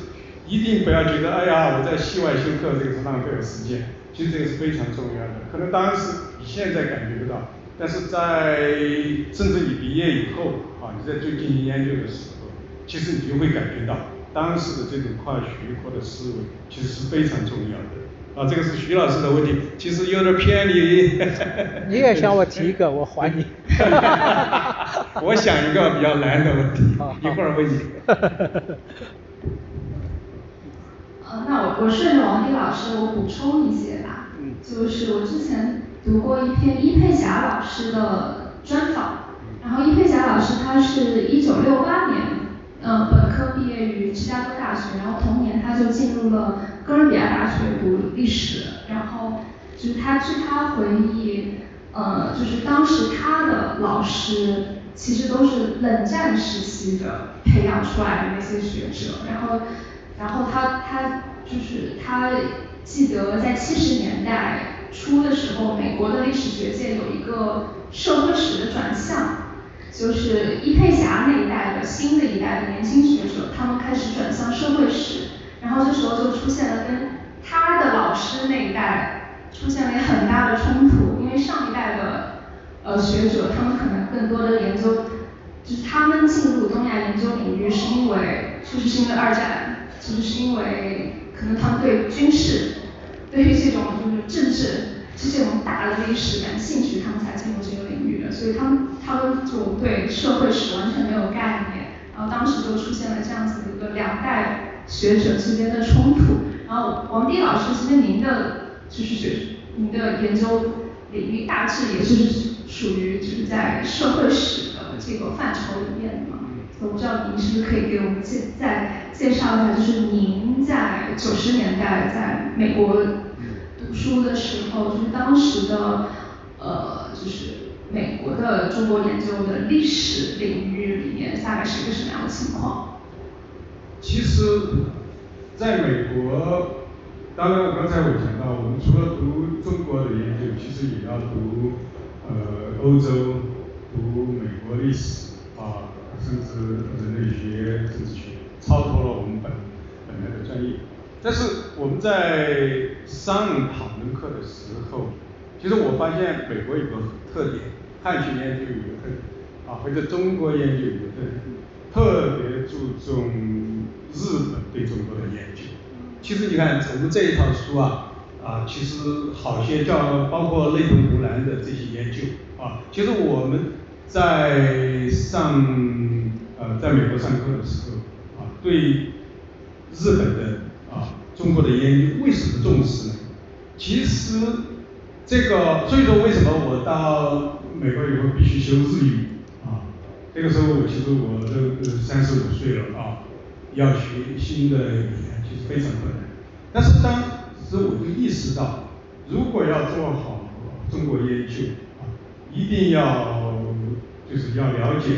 一定不要觉得，哎呀，我在系外修课，这个是浪费了时间。其实这个是非常重要的。可能当时你现在感觉不到，但是在甚至你毕业以后，啊，你在做进行研究的时候，其实你就会感觉到，当时的这种跨学科的思维，其实是非常重要的。啊，这个是徐老师的问题，其实有点偏离。你也向我提一个，我还你。我想一个比较难的问题，一会儿问你。呃，那我我顺着王迪老师，我补充一些吧。嗯。就是我之前读过一篇伊佩霞老师的专访，然后伊佩霞老师她是一位于芝加哥大学，然后同年他就进入了哥伦比亚大学读历史，然后就是他据他回忆。呃，就是当时他的老师其实都是冷战时期的培养出来的那些学者，然后，然后他他就是他记得在七十年代初的时候，美国的历史学界有一个社会史的转向，就是伊佩霞那一代的新的一代的年轻学者，他们开始转向社会史，然后这时候就出现了跟他的老师那一代。出现了很大的冲突，因为上一代的呃学者，他们可能更多的研究，就是他们进入东亚研究领域是因为，就是是因为二战，其实是因为可能他们对军事，对于这种就是政治，是这种大的历史感兴趣，他们才进入这个领域的，所以他们他们就对社会史完全没有概念，然后当时就出现了这样子一个两代学者之间的冲突。然后王斌老师，其实您的就是学您的研究领域大致也是属于就是在社会史的这个范畴里面的嘛。我不知道您是不是可以给我们介再介绍一下，就是您在九十年代在美国读书的时候，就是当时的呃就是美国的中国研究的历史领域里面大概是一个什么样的情况？其实在美国，当然刚才我讲到，我们除了读中国的研究，其实也要读呃欧洲，读美国历史啊。甚至人类学、政治学超脱了我们本本来的专业，但是我们在上讨论课的时候，其实我发现美国有个特点，汉学研究有一个特点，啊或者中国研究有一个特点，特别注重日本对中国的研究。其实你看我们这一套书啊，啊其实好些叫包括内藤湖南的这些研究啊，其实我们。在上呃，在美国上课的时候啊，对日本的，中国的研究为什么重视呢？其实这个，所以说为什么我到美国以后必须修日语啊？那个时候我其实我都三十五岁了啊，要学新的语言其实非常困难。但是当时我就意识到，如果要做好中国研究啊，一定要。就是要了解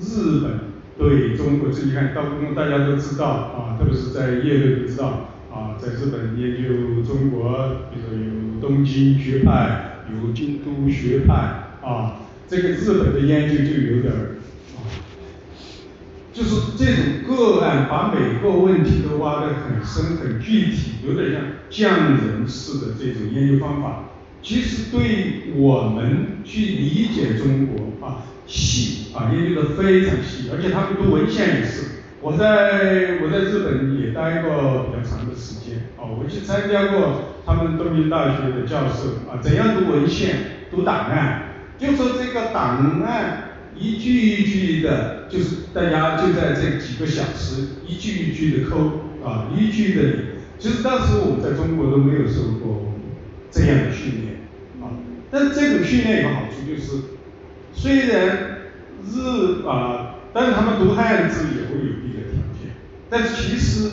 日本对中国，这你看，到大家都知道啊，特别是在业内都知道啊，在日本研究中国，比如说有东京学派，有京都学派啊，这个日本的研究就有点儿啊，就是这种个案把每个问题都挖得很深很具体，有点像匠人式的这种研究方法，其实对我们去理解中国啊。细啊，研究的非常细，而且他们读文献也是。我在我在日本也待过比较长的时间，啊，我去参加过他们东京大学的教授啊，怎样读文献、读档案，就说这个档案一句一句的，就是大家就在这几个小时一句一句的抠啊，一句的。其实当时我们在中国都没有受过这样的训练啊，但这种训练有个好处就是。虽然日啊，但是他们读汉字也会有，但是其实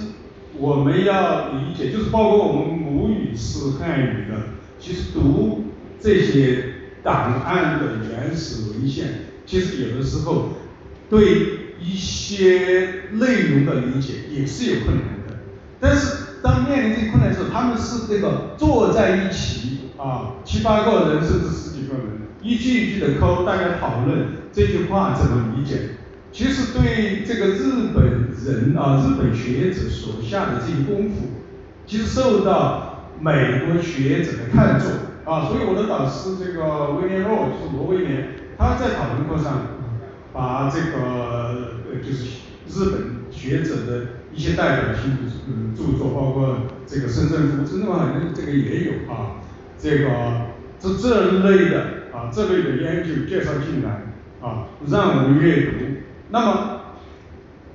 我们要理解，就是包括我们母语是汉语的，其实读这些档案的原始文献，其实有的时候对一些内容的理解也是有困难的。但是当面临这些困难的时候，他们是这个坐在一起啊，七八个人甚至十几个人。一句一句的抠，大家讨论这句话怎么理解？其实对这个日本人啊，日本学者所下的这些功夫，其实受到美国学者的看重啊。所以我的导师这个威廉洛就是罗威廉，他在讨论课上把这个呃就是日本学者的一些代表性的嗯著作，包括这个深圳夫，深圳好像这个也有啊，这个这这类的。啊，这类的研究介绍进来啊，让我们阅读。那么，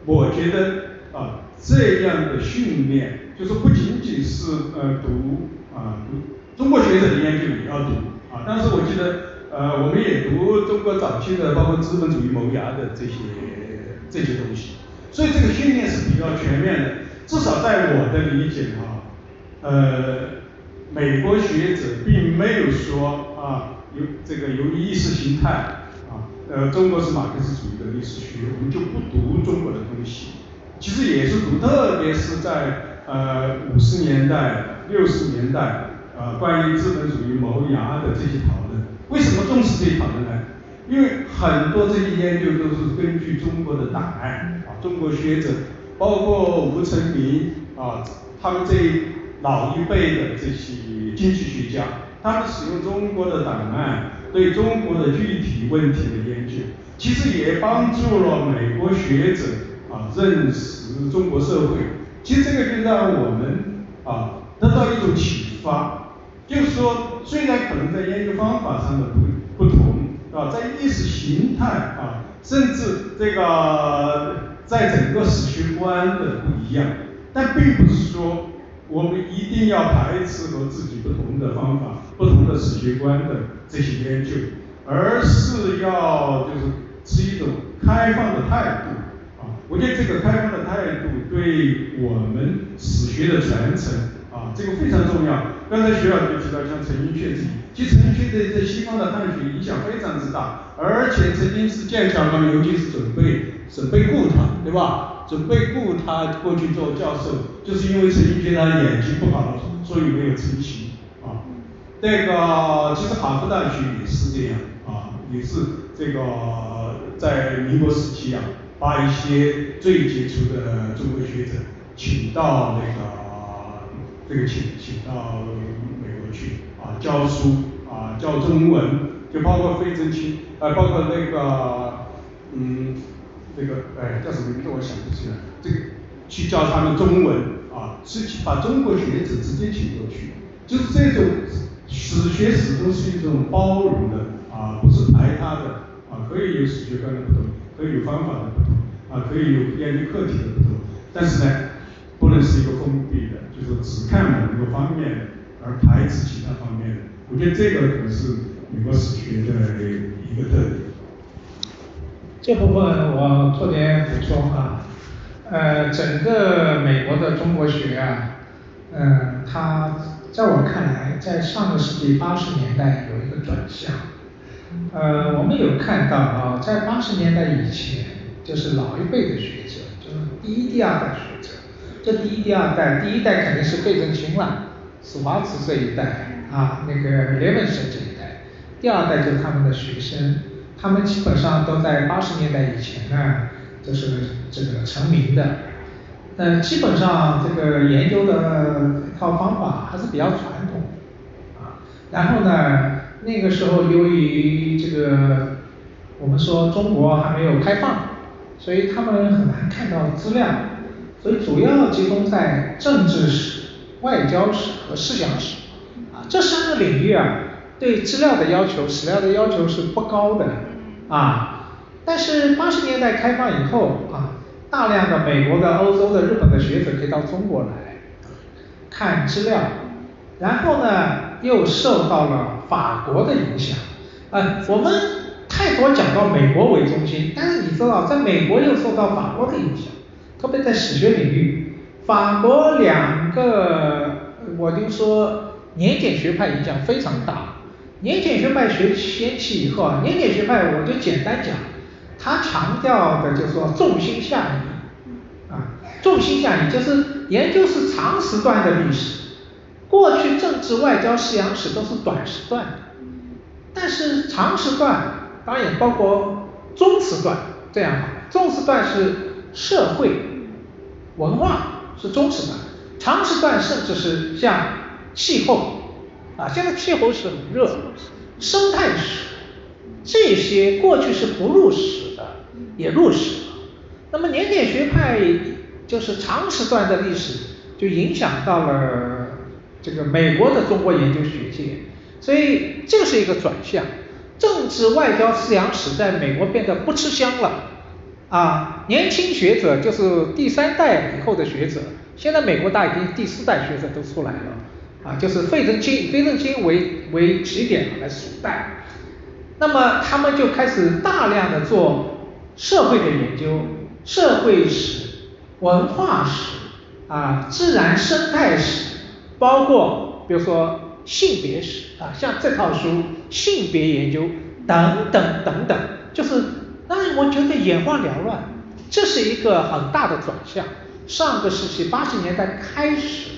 我觉得啊，这样的训练就是不仅仅是呃读啊读中国学者的研究也要读啊，但是我记得呃我们也读中国早期的包括资本主义萌芽的这些这些东西，所以这个训练是比较全面的。至少在我的理解啊，呃，美国学者并没有说啊。由这个由意识形态，呃，中国是马克思主义的历史学，我们就不读中国的东西。其实也是读，特别是在呃五十年代、六十年代，呃，关于资本主义萌芽的这些讨论。为什么重视这些讨论呢？因为很多这些研究都是根据中国的档案啊，中国学者，包括吴承明啊，他们这老一辈的这些经济学家。他们使用中国的档案对中国的具体问题的研究，其实也帮助了美国学者啊认识中国社会。其实这个就让我们啊得到一种启发，就是说虽然可能在研究方法上的不不同啊，在意识形态啊，甚至这个在整个史学观的不一样，但并不是说我们一定要排斥和自己不同的方法、不同的史学观的这些研究，而是要就是持一种开放的态度啊。我觉得这个开放的态度对我们史学的传承啊，这个非常重要。刚才徐老师提到像陈寅恪这些，其实陈寅恪对在西方的汉学影响非常之大，而且曾经是剑桥嘛，尤其是准备准备雇他，对吧？准备雇他过去做教授，就是因为陈寅恪他眼睛不好，所以没有成行啊。那个其实哈佛大学也是这样啊，也是这个在民国时期啊，把一些最杰出的中国学者请到那个这个请请到美国去啊教书啊教中文，就包括费正清，呃包括那个嗯。这个哎叫什么名字我想不起来，这个去教他们中文啊，是把中国学者直接请过去，就是这种史学始终是一种包容的啊，不是排他的啊，可以有史学观的不同，可以有方法的不同啊，可以有研究课题的不同，但是呢，不能是一个封闭的，就是只看某一个方面而排斥其他方面的，我觉得这个可能是美国史学的一个特点。这部分我做点补充啊，呃，整个美国的中国学啊，嗯，它在我看来，在上个世纪八十年代有一个转向，呃，我们有看到啊，在八十年代以前，就是老一辈的学者，就是第一、第二代学者，这第一、第二代，第一代肯定是费正清了，史华茨这一代啊，那个雷文森这一代，第二代就是他们的学生。他们基本上都在八十年代以前呢，就是这个成名的，呃，基本上这个研究的一套方法还是比较传统，啊，然后呢，那个时候由于这个我们说中国还没有开放，所以他们很难看到资料，所以主要集中在政治史、外交史和思想史，啊，这三个领域啊，对资料的要求、史料的要求是不高的。啊，但是八十年代开放以后啊，大量的美国的、欧洲的、日本的学者可以到中国来看资料，然后呢，又受到了法国的影响。呃，我们太多讲到美国为中心，但是你知道，在美国又受到法国的影响，特别在史学领域，法国两个，我就说年检学派影响非常大。年检学派学掀起以后啊，年检学派我就简单讲，他强调的就是说重心下移，啊，重心下移就是研究是长时段的历史，过去政治外交西洋史都是短时段的，但是长时段当然也包括中时段这样，中时段是社会文化是中时段，长时段甚至是像气候。啊，现在气候是很热，生态史这些过去是不入史的，也入史了。那么年检学派就是长时段的历史，就影响到了这个美国的中国研究学界，所以这是一个转向。政治外交思想史在美国变得不吃香了，啊，年轻学者就是第三代以后的学者，现在美国大已经第四代学者都出来了。啊，就是费正清，费正清为为起点来数代，那么他们就开始大量的做社会的研究，社会史、文化史啊、自然生态史，包括比如说性别史啊，像这套书性别研究等等等等，就是那我觉得眼花缭乱，这是一个很大的转向，上个世纪八十年代开始。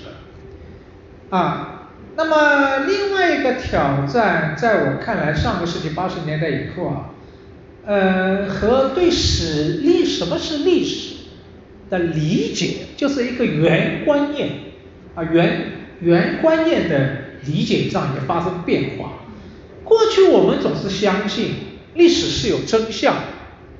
啊，那么另外一个挑战，在我看来，上个世纪八十年代以后啊，呃，和对史历什么是历史的理解，就是一个原观念啊，原原观念的理解上也发生变化。过去我们总是相信历史是有真相，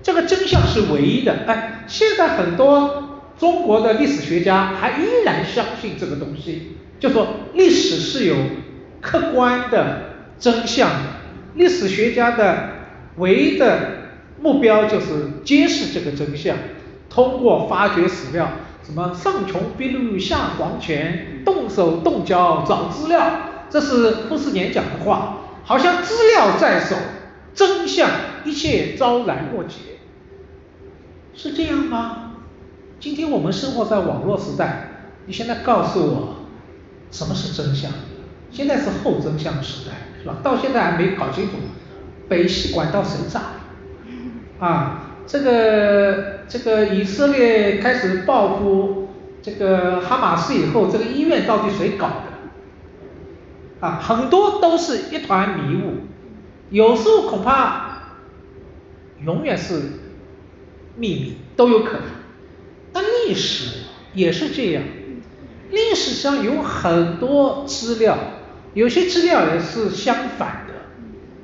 这个真相是唯一的。哎，现在很多中国的历史学家还依然相信这个东西。就说历史是有客观的真相的，历史学家的唯一的目标就是揭示这个真相，通过发掘史料，什么上穷碧绿下黄泉，动手动脚找资料，这是傅斯年讲的话，好像资料在手，真相一切昭然若揭，是这样吗？今天我们生活在网络时代，你现在告诉我什么是真相？现在是后真相时代，是吧？到现在还没搞清楚北西管道谁炸的啊？这个这个以色列开始报复这个哈马斯以后，这个医院到底谁搞的？啊，很多都是一团迷雾，有时候恐怕永远是秘密，都有可能。但历史也是这样，历史上有很多资料，有些资料也是相反的，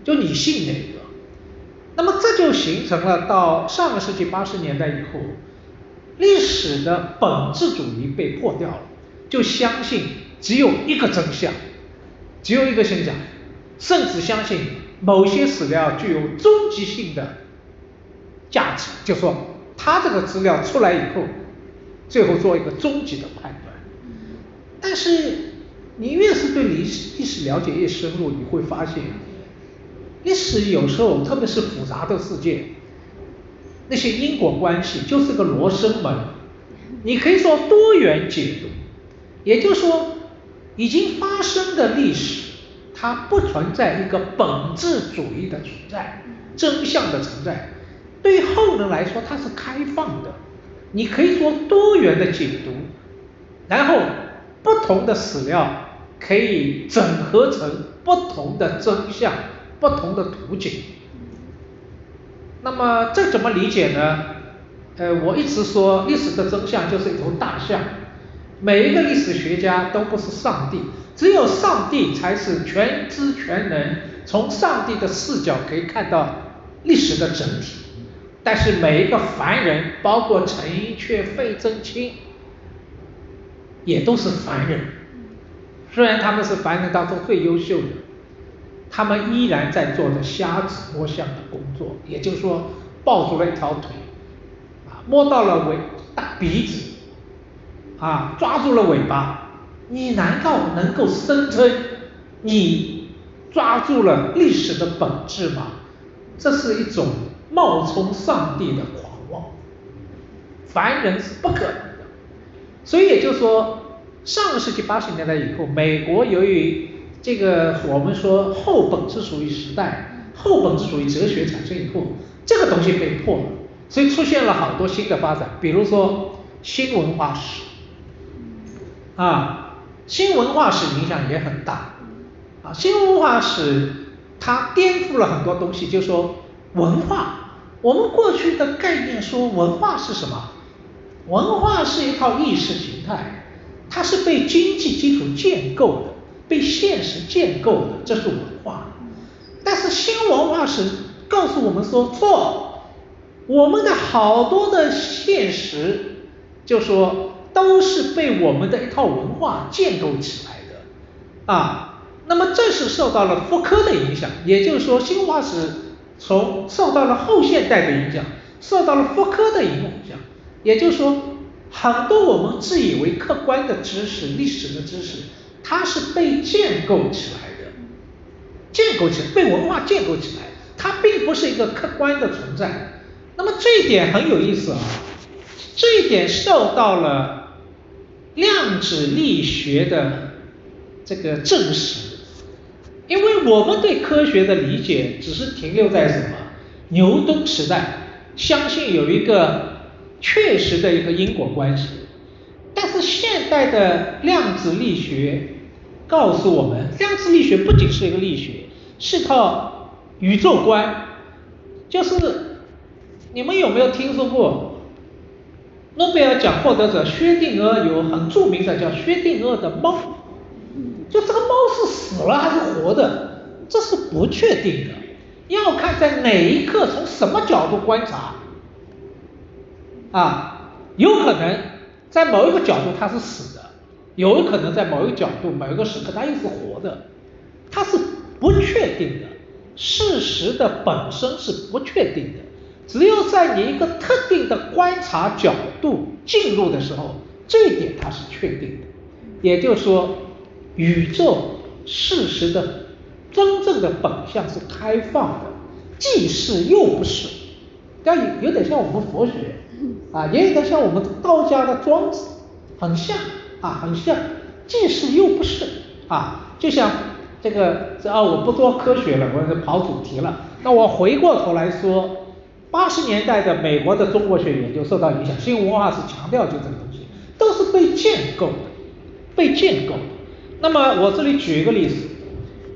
就你信哪个？那么这就形成了到上个世纪八十年代以后，历史的本质主义被破掉了，就相信只有一个真相，只有一个真相，甚至相信某些史料具有终极性的价值，就说他这个资料出来以后，最后做一个终极的判断。但是你越是对历史历史了解越深入，你会发现。历史有时候，特别是复杂的事件，那些因果关系就是个罗生门，你可以说多元解读，也就是说，已经发生的历史，它不存在一个本质主义的存在，真相的存在，对后人来说它是开放的，你可以说多元的解读，然后不同的史料可以整合成不同的真相。不同的图景，那么这怎么理解呢？呃，我一直说历史的真相就是一头大象，每一个历史学家都不是上帝，只有上帝才是全知全能，从上帝的视角可以看到历史的整体。但是每一个凡人，包括陈寅恪、费正清，也都是凡人，虽然他们是凡人当中最优秀的。他们依然在做着瞎子摸象的工作，也就是说，抱住了一条腿，啊，摸到了尾大鼻子，啊，抓住了尾巴，你难道能够声称你抓住了历史的本质吗？这是一种冒充上帝的狂妄，凡人是不可能的。所以也就是说，上个世纪八十年代以后，美国由于这个我们说后本质主义时代，后本质主义哲学产生以后，这个东西被破了，所以出现了好多新的发展，比如说新文化史，啊，新文化史影响也很大，啊，新文化史它颠覆了很多东西，就说文化，我们过去的概念说文化是什么？文化是一套意识形态，它是被经济基础建构的。被现实建构的，这是文化。但是新文化史告诉我们说错，我们的好多的现实，就说都是被我们的一套文化建构起来的啊。那么这是受到了福柯的影响，也就是说新文化史从受到了后现代的影响，受到了福柯的影响。也就是说，很多我们自以为客观的知识、历史的知识。它是被建构起来的，建构起来，被文化建构起来，它并不是一个客观的存在。那么这一点很有意思啊，这一点受到了量子力学的这个证实，因为我们对科学的理解只是停留在什么牛顿时代，相信有一个确实的一个因果关系，但是现代的量子力学。告诉我们，量子力学不仅是一个力学，是套宇宙观。就是你们有没有听说过诺贝尔奖获得者薛定谔有很著名的叫薛定谔的猫？就这个猫是死了还是活的，这是不确定的，要看在哪一刻从什么角度观察。啊，有可能在某一个角度它是死的。有可能在某一个角度、某一个时刻，它又是活的，它是不确定的。事实的本身是不确定的，只有在你一个特定的观察角度进入的时候，这一点它是确定的。也就是说，宇宙事实的真正的本相是开放的，既是又不是，但有有点像我们佛学啊，也有点像我们道家的庄子，很像啊，很像，既是又不是啊，就像这个这啊，我不做科学了，我跑主题了。那我回过头来说，八十年代的美国的中国学研究受到影响，新文化是强调就这个东西，都是被建构的，被建构。那么我这里举一个例子，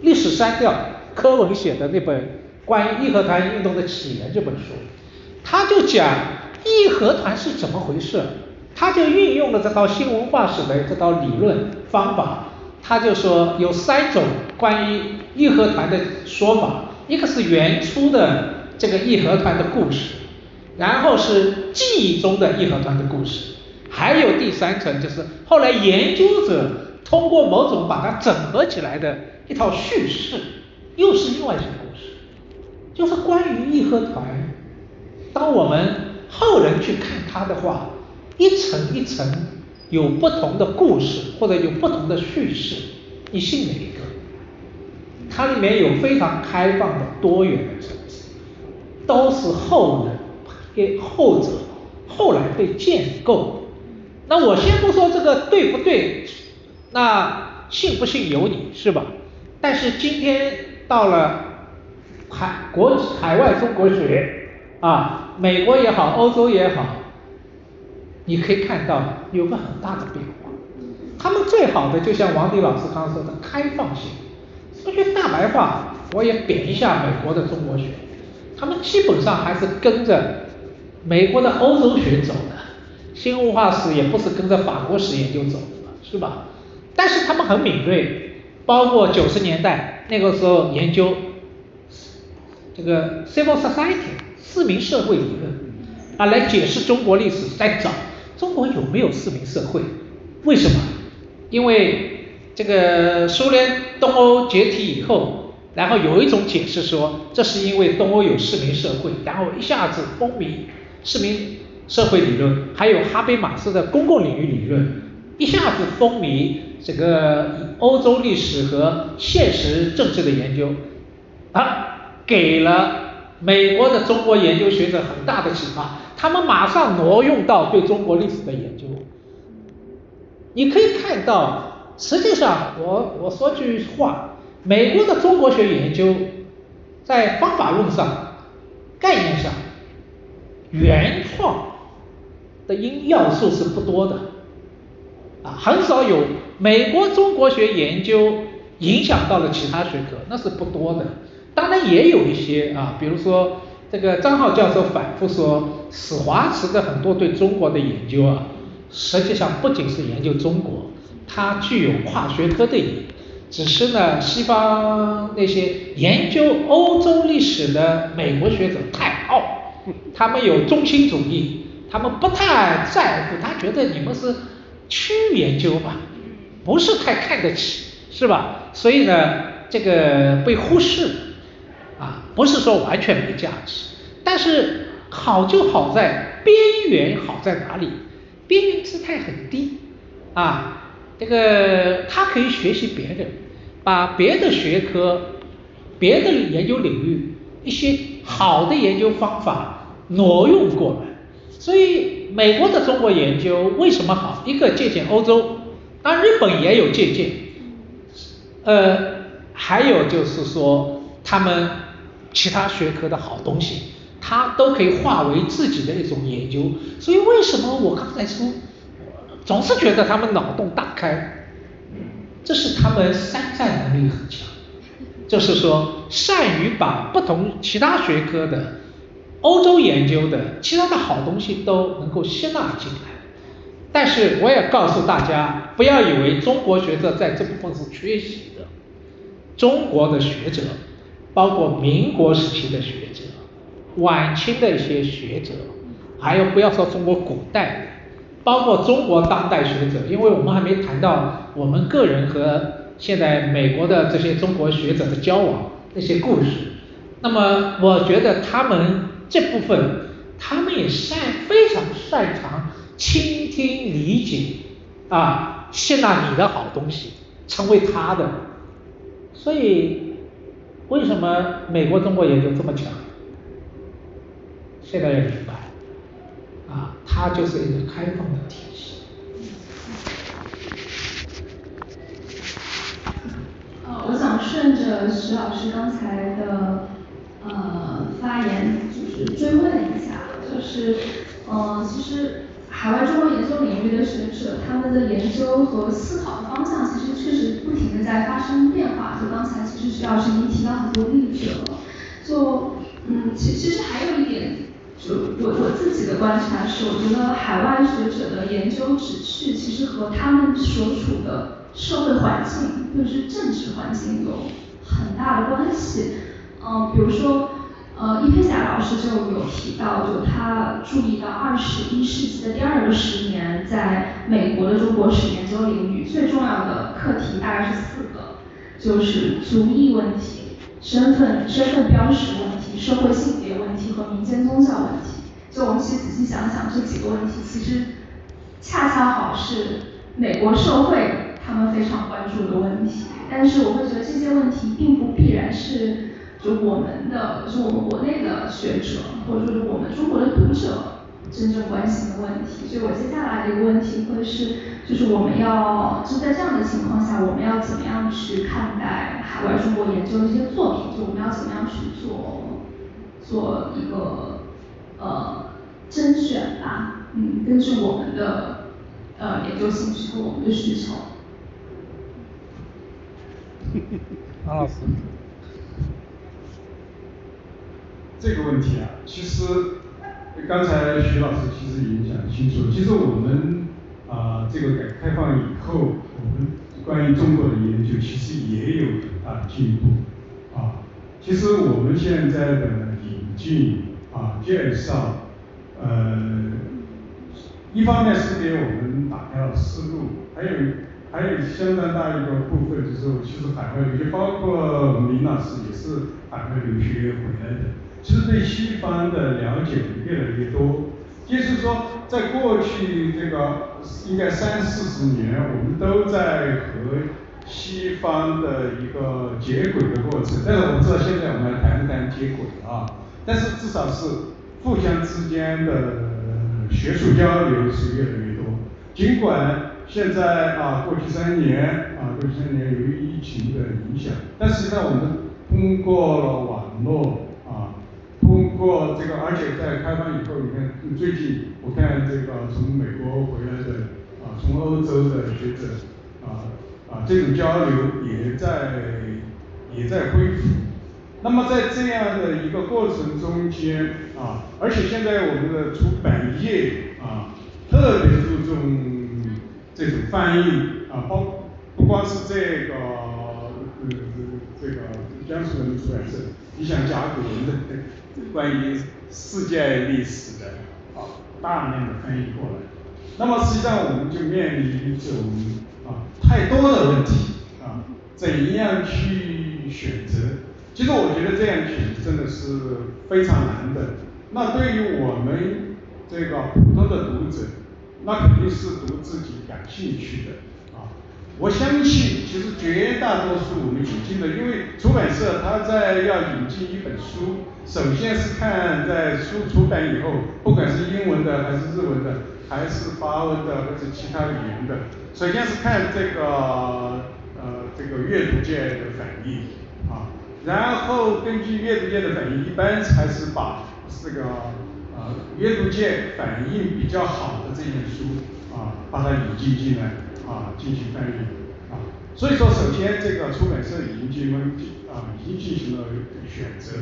历史删掉柯文写的那本关于义和团运动的起源这本书，他就讲义和团是怎么回事，他就运用了这套新文化史的这套理论方法，他就说有三种关于义和团的说法。一个是原初的这个义和团的故事，然后是记忆中的义和团的故事，还有第三层就是后来研究者通过某种把它整合起来的一套叙事，又是另外一种故事，就是关于义和团。当我们后人去看它的话，一层一层有不同的故事或者有不同的叙事，你信哪一个？它里面有非常开放的多元的层次，都是后人给后者后来被建构。那我先不说这个对不对，那信不信由你是吧？但是今天到了海国海外中国学啊，美国也好，欧洲也好，你可以看到有个很大的变化。他们最好的就像王迪老师刚刚说的开放性。说句大白话，我也贬一下美国的中国学，他们基本上还是跟着美国的欧洲学走的，新文化史也不是跟着法国史研究走的，是吧？但是他们很敏锐，包括九十年代那个时候研究这个 civil society 市民社会理论啊，来解释中国历史，在找中国有没有市民社会？为什么？因为。这个苏联东欧解体以后，然后有一种解释说，这是因为东欧有市民社会，然后一下子风靡市民社会理论，还有哈贝马斯的公共领域理论，一下子风靡这个欧洲历史和现实政治的研究，啊，给了美国的中国研究学者很大的启发，他们马上挪用到对中国历史的研究，你可以看到。实际上，我我说句话，美国的中国学研究在方法论上、概念上，原创的因要素是不多的，啊，很少有美国中国学研究影响到了其他学科，那是不多的。当然也有一些啊，比如说这个张浩教授反复说，史华慈的很多对中国的研究啊，实际上不仅是研究中国。它具有跨学科的意义，只是呢，西方那些研究欧洲历史的美国学者太傲，他们有中心主义，他们不太在乎，他觉得你们是区域研究吧，不是太看得起，是吧？所以呢，这个被忽视，啊，不是说完全没价值，但是好就好在边缘好在哪里？边缘姿态很低，啊。这个他可以学习别人，把别的学科、别的研究领域一些好的研究方法挪用过来。所以美国的中国研究为什么好？一个借鉴欧洲，当然日本也有借鉴，呃，还有就是说他们其他学科的好东西，它都可以化为自己的一种研究。所以为什么我刚才说？总是觉得他们脑洞大开，这是他们山寨能力很强，就是说善于把不同其他学科的欧洲研究的其他的好东西都能够吸纳进来。但是我也告诉大家，不要以为中国学者在这部分是缺席的，中国的学者，包括民国时期的学者、晚清的一些学者，还有不要说中国古代。包括中国当代学者，因为我们还没谈到我们个人和现在美国的这些中国学者的交往那些故事。那么我觉得他们这部分，他们也擅非常擅长倾听理解啊，吸纳你的好东西，成为他的。所以为什么美国中国研究这么强？现在也明白，啊，它就是一个开放的体系。我想顺着徐老师刚才的呃发言，就是追问一下，就是呃，其实海外中国研究领域的学者，他们的研究和思考的方向，其实确实不停的在发生变化。就刚才其实徐老师已经提到很多例子了，就嗯，其其实还有一点。就我我自己的观察是，我觉得海外学者的研究旨趣其实和他们所处的社会环境或者是政治环境有很大的关系。嗯，比如说，呃，易佩霞老师就有提到，就他注意到二十一世纪的第二个十年，在美国的中国史研究领域最重要的课题大概是四个，就是族裔问题、身份身份标识问题、社会性别问题和民间宗教问题。就我们其实仔细想想，这几个问题其实恰恰好是美国社会他们非常关注的问题。但是我会觉得这些问题并不必然是就我们的，就我们国内的学者或者说是我们中国的读者真正关心的问题。所以我接下来的一个问题会是，就是我们要就在这样的情况下，我们要怎么样去看待海外中国研究的这些作品？就我们要怎么样去做做一个呃。甄选吧，嗯，根据我们的呃研究兴趣和我们的需求。王老师，这个问题啊，其实刚才徐老师其实已经讲清楚。其实我们啊，这个改革开放以后，我们关于中国的研究其实也有很大的进步啊。其实我们现在的引进啊，介绍。呃，一方面是给我们打开了思路，还有还有相当大一个部分就是，其实海外留学，包括我们林老师也是海外留学回来的，其实对西方的了解越来越多。就是说，在过去这个应该三四十年，我们都在和西方的一个接轨的过程。但是我们知道，现在我们谈一谈接轨啊，但是至少是。互相之间的学术交流是越来越多，尽管现在啊过去三年啊过去三年由于疫情的影响，但实际上我们通过了网络，通过这个，而且在开放以后，你看最近我看这个从美国回来的啊，从欧洲的学者啊啊这种交流也在也在恢复。那么在这样的一个过程中间啊，而且现在我们的出版业啊，特别注重这种翻译啊，包不光是这个呃这个江苏人民出版社，你像甲骨文的关于世界历史的啊，大量的翻译过来，那么实际上我们就面临一种啊太多的问题啊，怎样去选择？其实我觉得这样选真的是非常难的。那对于我们这个普通的读者，那肯定是读自己感兴趣的。我相信，其实绝大多数我们引进的，因为出版社他在要引进一本书，首先是看在书出版以后，不管是英文的还是日文的，还是法文的或者其他语言的，首先是看这个呃这个阅读界的反应啊。然后根据阅读界的反应，一般才是把这个呃阅读界反应比较好的这本书啊，把它引进进来啊，进行翻译啊。所以说，首先这个出版社已经进行啊，已经进行了选择。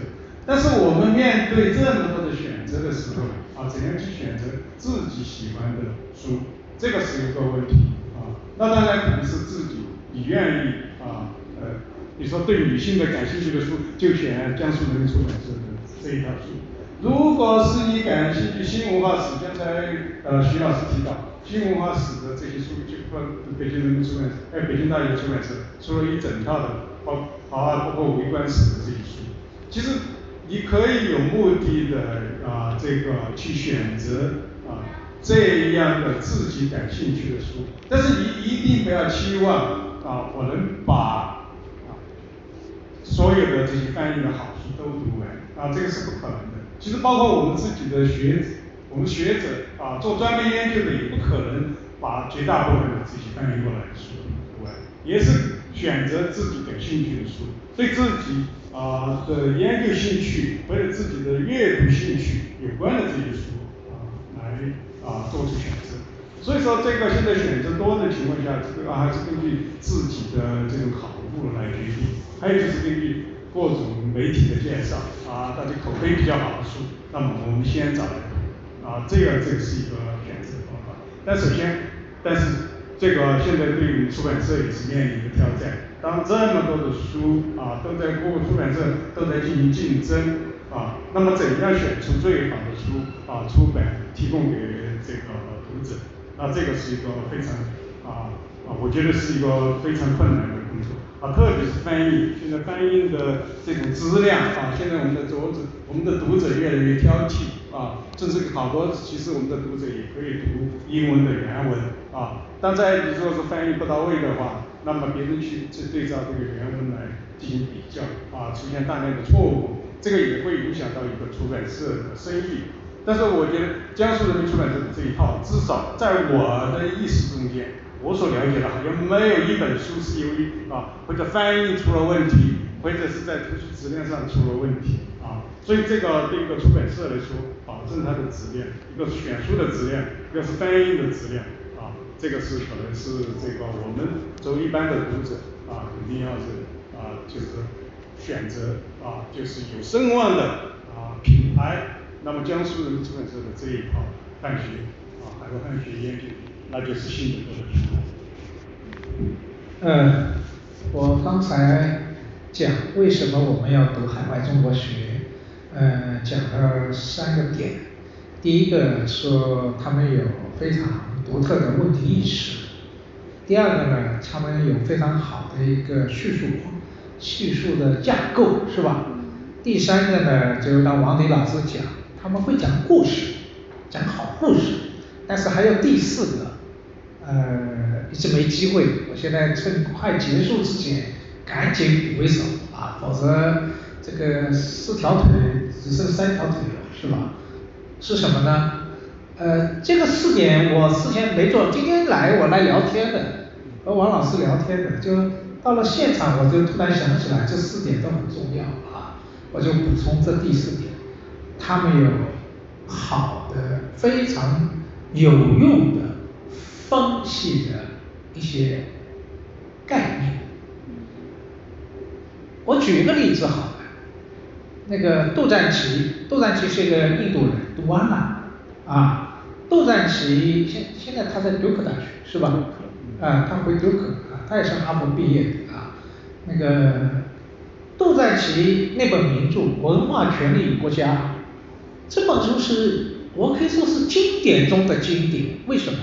但是我们面对这么多的选择的时候啊，怎样去选择自己喜欢的书，这个是一个问题啊。那当然可能是自己你愿意啊呃。你说对女性的感兴趣的书，就选江苏人民出版社的这一套书。如果是你感兴趣新文化史，刚才呃徐老师提到新文化史的这些书，就包北京人民出版社，哎北京大学出版社出了一整套的，包啊包括微观史的这些书。其实你可以有目的的啊这个去选择啊这样的自己感兴趣的书，但是你一定不要期望啊，我能把啊所有的这些翻译的好书都读完啊，这个是不可能的。其实包括我们自己的学，我们学者啊做专门研究的也不可能把绝大部分的这些翻译过来的书读完，也是选择自己感兴趣的书，对自己啊的研究兴趣或者自己的阅读兴趣有关的这些书啊来啊做出选择。所以说这个现在选择多的情况下，这个还是根据自己的这种好恶来决定，还有就是根据各种媒体的介绍啊，大家口碑比较好的书，那么我们先找来读啊，这个这个是一个选择方法。但首先，但是这个现在对于出版社也是面临一个挑战，当这么多的书啊都在各个出版社都在进行竞争啊，那么怎样选出最好的书啊出版提供给这个读者？啊，这个是一个非常啊啊，我觉得是一个非常困难的啊，特别是翻译，现在翻译的这种质量啊，现在我们的读者，我们的读者越来越挑剔啊，甚至好多其实我们的读者也可以读英文的原文啊，但在你如果是翻译不到位的话，那么别人去去对照这个原文来进行比较啊，出现大量的错误，这个也会影响到一个出版社的生意。但是我觉得江苏人民出版社的这一套，至少在我的意识中间，我所了解的好像没有一本书是由于啊或者翻译出了问题，或者是在图书质量上出了问题啊，所以这个对一个出版社来说，保证它的质量，一个是选书的质量，一个是翻译的质量啊，这个是可能是这个我们作为一般的读者啊，肯定要是啊就是选择啊就是有声望的啊品牌。那么江苏人民出版社的这一套汉学啊，海外汉学研究，那就是新的一个时代。嗯，我刚才讲为什么我们要读海外中国学，嗯，讲了三个点。第一个说他们有非常独特的问题意识，第二个呢，他们有非常好的一个叙述叙述的架构，是吧？第三个呢，就让王迪老师讲。他们会讲故事，讲好故事，但是还有第四个，呃，一直没机会。我现在趁快结束之前，赶紧补一手啊，否则这个四条腿只剩三条腿了，是吧？是什么呢？呃，这个四点我之前没做，今天来我来聊天的，和王老师聊天的，就到了现场我就突然想起来，这四点都很重要啊，我就补充这第四点。他们有好的、非常有用的分析的一些概念。我举一个例子好了，那个杜赞奇，杜赞奇是一个印度人，读完了啊，杜赞奇现现在他在杜克大学是吧？啊，他回杜克啊，他也是哈佛毕业的啊，那个杜赞奇那本名著《文化权利与国家》。这本书是我可以说是经典中的经典，为什么？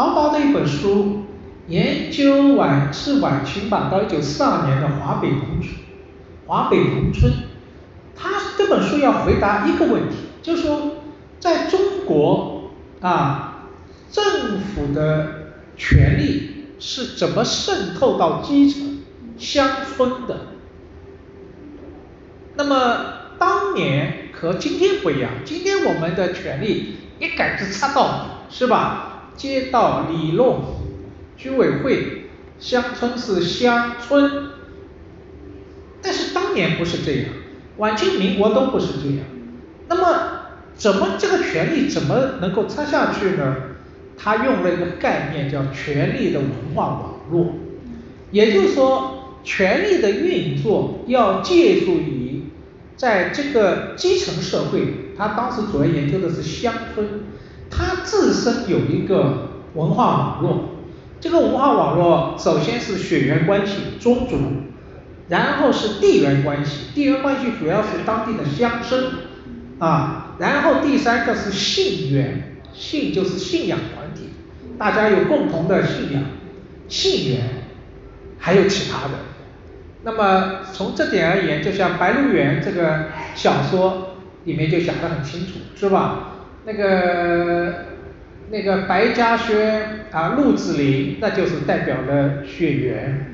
薄薄的一本书，研究晚是晚清吧，到一九四二年的华北农村，华北农村，他这本书要回答一个问题，就是说，在中国啊，政府的权力是怎么渗透到基层乡村的？那么当年。和今天不一样，今天我们的权利一杆子插到底，是吧？街道、里弄、居委会、乡村是乡村，但是当年不是这样，晚清民国都不是这样。那么怎么这个权利怎么能够插下去呢？他用了一个概念叫权力的文化网络，也就是说，权力的运作要借助于。在这个基层社会，他当时主要研究的是乡村，它自身有一个文化网络。这个文化网络首先是血缘关系，宗族，然后是地缘关系，地缘关系主要是当地的乡绅啊，然后第三个是信源，信就是信仰团体，大家有共同的信仰，信源，还有其他的。那么从这点而言，就像《白鹿原》这个小说里面就讲得很清楚，是吧？那个那个白嘉轩啊，陆子霖，那就是代表了血缘。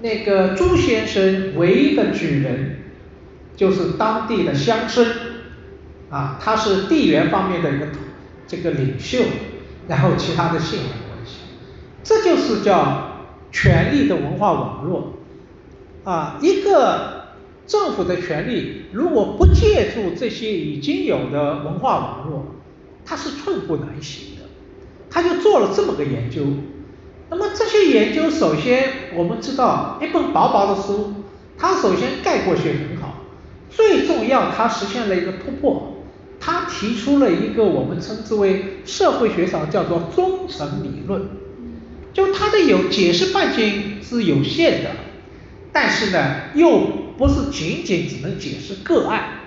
那个朱先生唯一的举人，就是当地的乡绅，啊，他是地缘方面的一个这个领袖，然后其他的信仰关系，这就是叫权力的文化网络，啊，一个政府的权力如果不借助这些已经有的文化网络，它是寸步难行的，他就做了这么个研究。那么这些研究，首先我们知道一本薄薄的书，它首先概括性很好，最重要它实现了一个突破，它提出了一个我们称之为社会学上叫做忠诚理论，就它的有解释半径是有限的，但是呢又不是仅仅只能解释个案，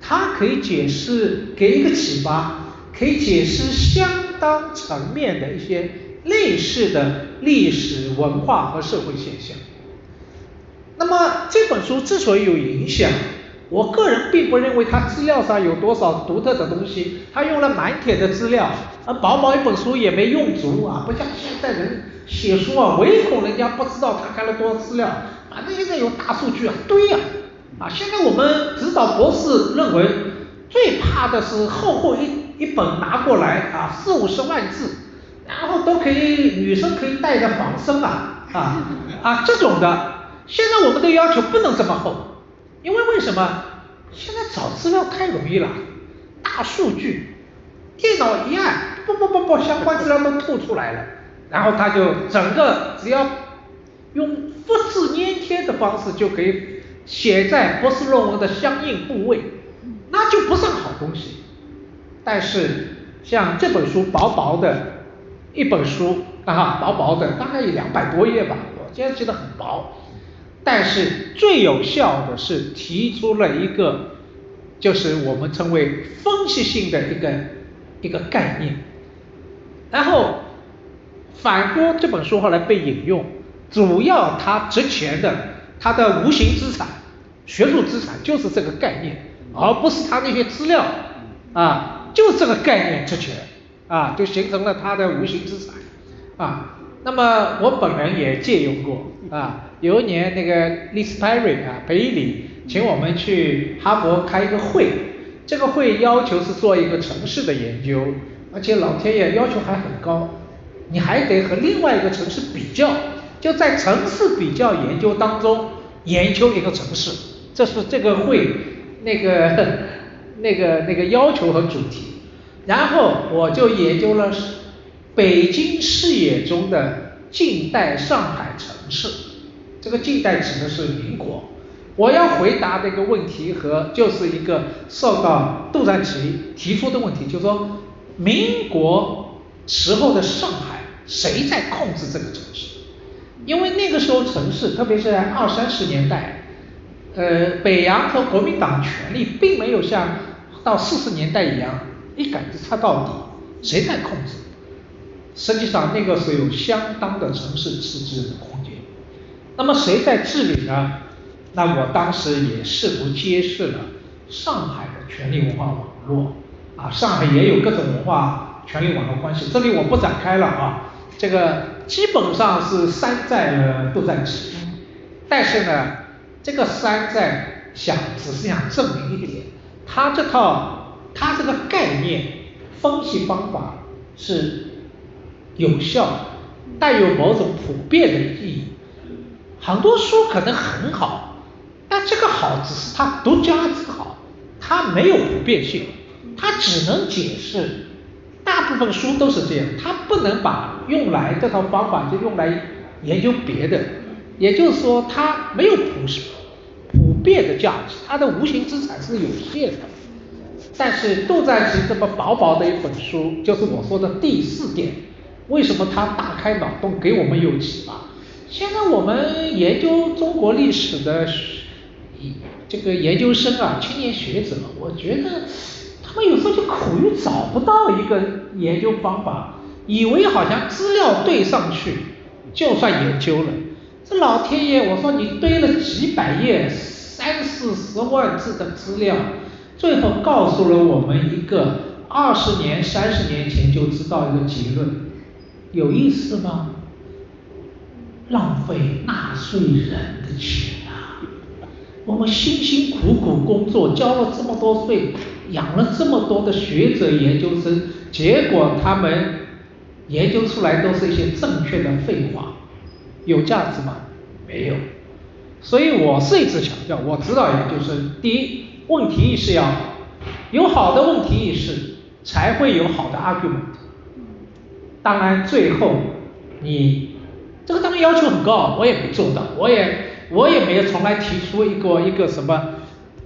它可以解释给一个启发，可以解释相当层面的一些。类似的历史文化和社会现象。那么这本书之所以有影响，我个人并不认为它资料上有多少独特的东西，它用了满帖的资料，而薄薄一本书也没用足啊，不像现在人写书啊，唯恐人家不知道他看了多少资料，反正现在有大数据啊，堆呀，啊，现在我们指导博士认为最怕的是厚厚一一本拿过来啊，四五十万字。然后都可以，女生可以带着防身啊啊啊这种的，现在我们的要求不能这么厚，因为为什么？现在找资料太容易了，大数据，电脑一按，不不不不，相关资料都吐出来了，然后他就整个只要用复制粘贴的方式就可以写在博士论文的相应部位，那就不算好东西。但是像这本书薄薄的。一本书啊，薄薄的，大概有两百多页吧，我现在记得很薄。但是最有效的是提出了一个，就是我们称为分析性的一个一个概念。然后反过这本书后来被引用，主要它值钱的，它的无形资产、学术资产就是这个概念，而不是它那些资料啊，就这个概念值钱。啊，就形成了它的无形资产，啊，那么我本人也借用过，啊，有一年那个利斯派瑞啊，裴里请我们去哈佛开一个会，这个会要求是做一个城市的研究，而且老天爷要求还很高，你还得和另外一个城市比较，就在城市比较研究当中研究一个城市，这是这个会那个 那个那个要求和主题。然后我就研究了北京视野中的近代上海城市，这个近代指的是民国。我要回答这个问题和就是一个受到杜赞奇提出的问题，就是说民国时候的上海谁在控制这个城市？因为那个时候城市，特别是在二三十年代，呃，北洋和国民党权力并没有像到四十年代一样。一杆子插到底，谁在控制？实际上那个是有相当的城市自治的空间。那么谁在治理呢？那我当时也试图揭示了上海的权力文化网络啊，上海也有各种文化权力网络关系。这里我不展开了啊，这个基本上是山寨了杜赞奇。但是呢，这个山寨想只是想证明一点，他这套。它这个概念分析方法是有效，带有某种普遍的意义。很多书可能很好，但这个好只是它独家之好，它没有普遍性，它只能解释。大部分书都是这样，它不能把用来这套方法就用来研究别的，也就是说它没有普普遍的价值，它的无形资产是有限的。但是杜赞奇这么薄薄的一本书，就是我说的第四点，为什么他大开脑洞，给我们有启发？现在我们研究中国历史的这个研究生啊，青年学者，我觉得他们有时候就苦于找不到一个研究方法，以为好像资料对上去就算研究了。这老天爷，我说你堆了几百页、三四十万字的资料。最后告诉了我们一个二十年、三十年前就知道一个结论，有意思吗？浪费纳税人的钱啊！我们辛辛苦苦工作，交了这么多税，养了这么多的学者研究生，结果他们研究出来都是一些正确的废话，有价值吗？没有。所以我是一直强调，我指导研究生，第一，问题意识要好，有好的问题意识，才会有好的 argument。当然，最后你。这个当然要求很高，我也没做到，我也我也没有从来提出一个一个什么，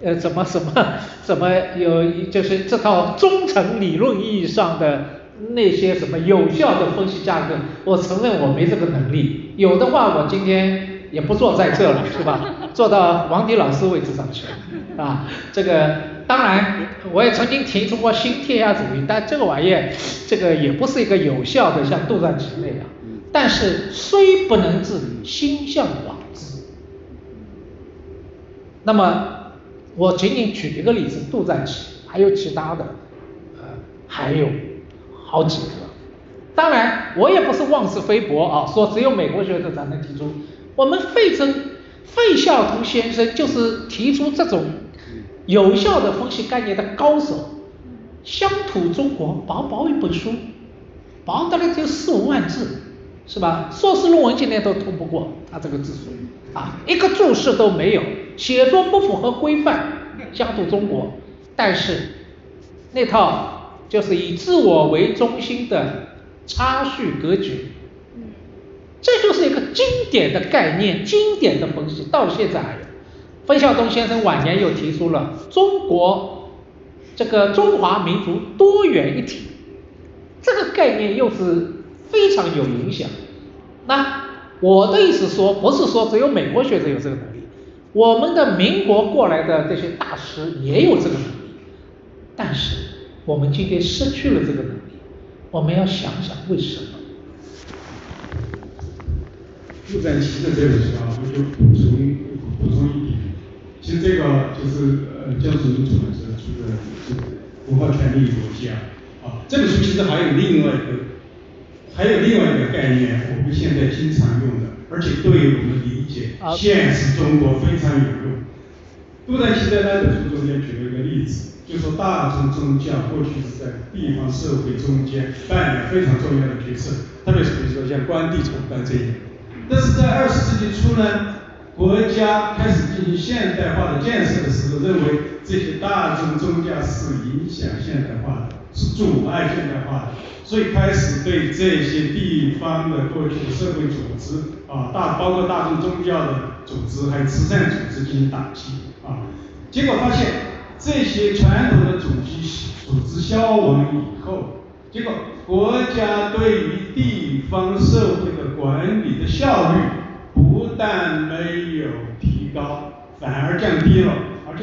呃，怎么什么 怎么有就是这套忠诚理论意义上的那些什么有效的分析架构，我承认我没这个能力，有的话我今天也不坐在这了，是吧？坐到王迪老师位置上去了，啊，这个当然我也曾经提出过新天下主义，但这个玩意儿这个也不是一个有效的，像杜撰奇那样。但是虽不能治理，心向往之。那么我仅仅举一个例子，杜赞奇，还有其他的，呃，还有好几个。当然，我也不是妄自菲薄啊，说只有美国学者才能提出。我们费正费孝通先生就是提出这种有效的分析概念的高手。乡土中国薄薄一本书，薄的了就四五万字。是吧？硕士论文今天都通不过，他这个字数啊，一个注释都没有，写作不符合规范，乡土中国。但是那套就是以自我为中心的差序格局，这就是一个经典的概念，经典的分析，到现在还有。费孝通先生晚年又提出了中国这个中华民族多元一体，这个概念又是。非常有影响。那我的意思说，不是说只有美国学者有这个能力，我们的民国过来的这些大师也有这个能力，但是我们今天失去了这个能力，我们要想想为什么。杜赞奇的这本书啊，我就补充补充一点，其实这个就是呃江苏出版社出的这个文化权利逻辑啊，啊这本书其实还有另外一个。还有另外一个概念，我们现在经常用的，而且对我们理解现实中国非常有用。杜赞奇在那本书中间举了一个例子，就说大众宗教过去是在地方社会中间扮演非常重要的角色，特别是比如说像关帝崇拜这一点。但是在二十世纪初呢，国家开始进行现代化的建设的时候，认为这些大众宗教是影响现代化的，是是阻碍现代化的。所以开始对这些地方的过去的社会组织啊，大包括大众宗教的组织，还有慈善组织进行打击啊，结果发现这些传统的组织组织消亡以后，结果国家对于地方社会的管理的效率不但没有提高，反而降低了。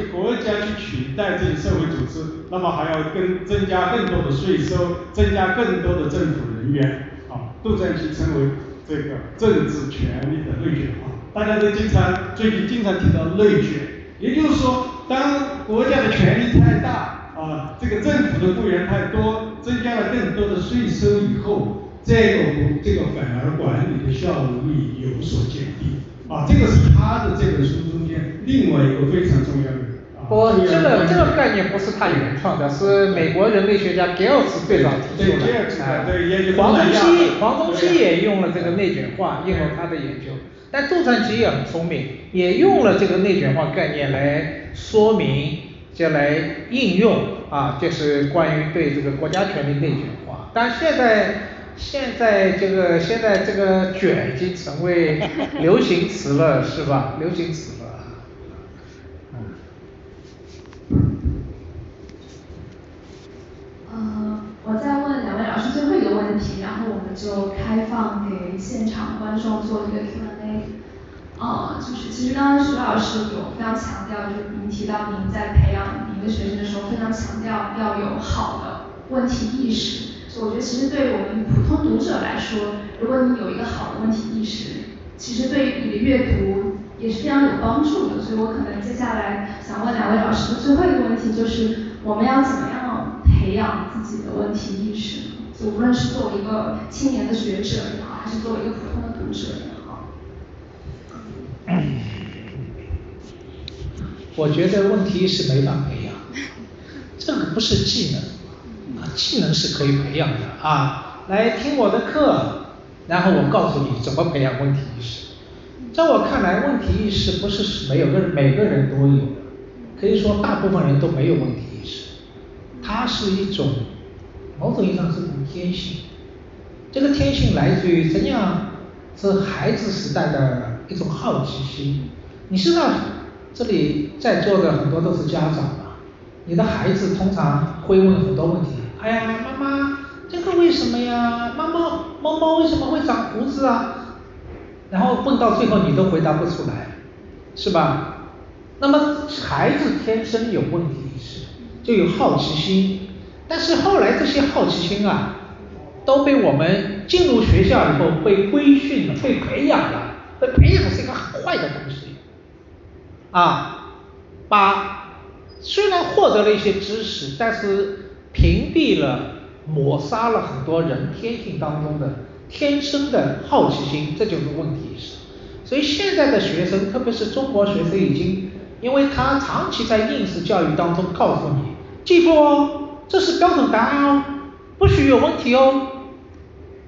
国家去取代这些社会组织，那么还要更增加更多的税收，增加更多的政府人员，啊，都在去成为这个政治权力的内卷化。大家都经常最近经常提到内卷，也就是说，当国家的权力太大，啊，这个政府的雇员太多，增加了更多的税收以后，这个这个反而管理的效率有所减低。啊，这个是他的这本书中间另外一个非常重要的。不，这个这个概念不是他原创的，是美国人类学家 Gales 最早提出的。对，黄宗羲，黄宗羲也用了这个内卷化，应用他的研究。但杜赞奇也很聪明，也用了这个内卷化概念来说明，就来应用啊，就是关于对这个国家权力内卷化。但现在。现在这个现在这个卷已经成为流行词了，是吧？流行词了。呃，我再问两位老师最后一个问题，然后我们就开放给现场观众做一个 Q&A。呃，就是其实刚刚徐老师有非常强调，就是您提到您在培养您的学生的时候，非常强调要有好的问题意识。所以我觉得其实对于我们普通读者来说，如果你有一个好的问题意识，其实对于你的阅读也是非常有帮助的。所以我可能接下来想问两位老师的最后一个问题就是，我们要怎么样培养自己的问题意识呢？无论是作为一个青年的学者也好，还是作为一个普通的读者也好。我觉得问题意识没法培养，这个不是技能，技能是可以培养的。啊，来听我的课，然后我告诉你怎么培养问题意识。在我看来，问题意识不是没有个每个人都有的，可以说大部分人都没有问题意识，它是一种某种意义上是一种天性。这个天性来自于怎样？是孩子时代的一种好奇心。你知道？这里在座的很多都是家长嘛，你的孩子通常会问很多问题。哎呀，妈妈，这个为什么呀？妈妈，猫猫为什么会长胡子啊？然后问到最后你都回答不出来，是吧？那么孩子天生有问题意识，就有好奇心，但是后来这些好奇心啊，都被我们进入学校以后被规训了，被培养了，被培养是一个很坏的东西。啊，把虽然获得了一些知识，但是屏蔽了、抹杀了很多人天性当中的天生的好奇心，这就是问题意识。所以现在的学生，特别是中国学生，已经因为他长期在应试教育当中告诉你，记住哦，这是标准答案哦，不许有问题哦，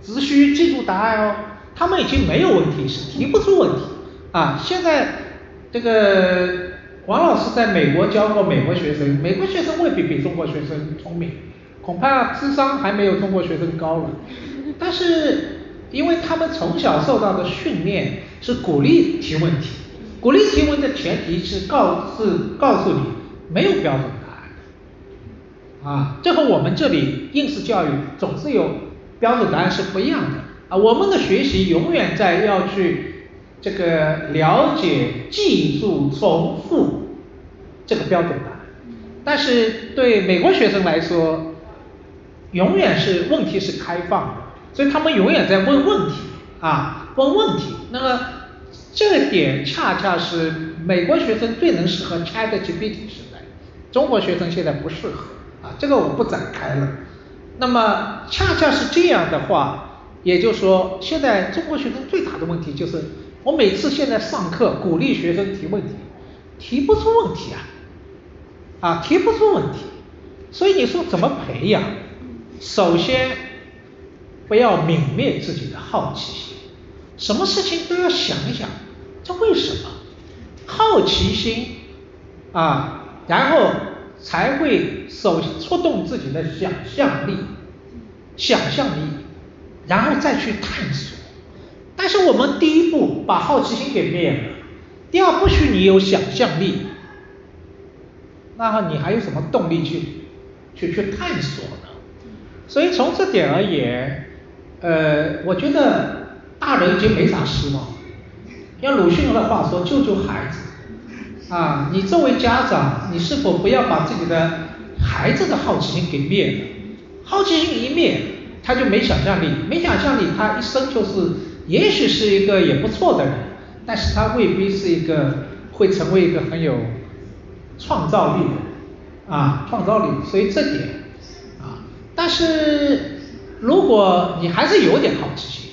只需记住答案哦，他们已经没有问题是，提不出问题啊，现在。这个王老师在美国教过美国学生，美国学生未必比中国学生聪明，恐怕智商还没有中国学生高了。但是因为他们从小受到的训练是鼓励提问题，鼓励提问的前提是告是告诉你没有标准啊，这和我们这里应试教育总是有标准答案是不一样的啊，我们的学习永远在要去。这个了解、记住、重复这个标准答案，但是对美国学生来说，永远是问题是开放的，所以他们永远在问问题啊，问问题。那么这点恰恰是美国学生最能适合 ChatGPT 时代，中国学生现在不适合这个我不展开了。那么恰恰是这样的话，也就是说，现在中国学生最大的问题就是。我每次现在上课鼓励学生提问题，提不出问题啊，啊提不出问题，所以你说怎么培养？首先不要泯灭自己的好奇心，什么事情都要想一想，这为什么？好奇心啊，然后才会首触动自己的想象力，想象力，然后再去探索。但是我们第一步把好奇心给灭了，第二不许你有想象力，那你还有什么动力去去去探索呢？所以从这点而言，呃，我觉得大人已经没啥希望。用鲁迅的话说，救救孩子啊！你作为家长，你是否不要把自己的孩子的好奇心给灭了？好奇心一灭，他就没想象力，没想象力，他一生就是。也许是一个也不错的人，但是他未必是一个会成为一个很有创造力的啊创造力，所以这点啊，但是如果你还是有点好奇心，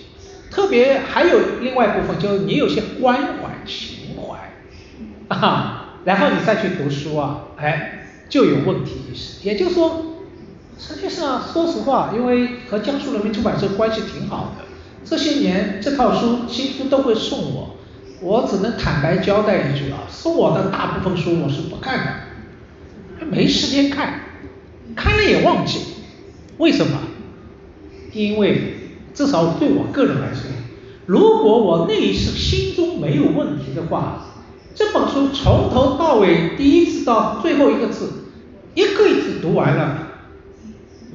特别还有另外一部分，就是你有些关怀情怀啊，然后你再去读书啊，哎，就有问题意识。也就是说，实际上说实话，因为和江苏人民出版社关系挺好的。这些年这套书新书都会送我，我只能坦白交代一句啊，送我的大部分书我是不看的，没时间看，看了也忘记，为什么？因为至少对我个人来说，如果我内心心中没有问题的话，这本书从头到尾第一次到最后一个字，一个字读完了，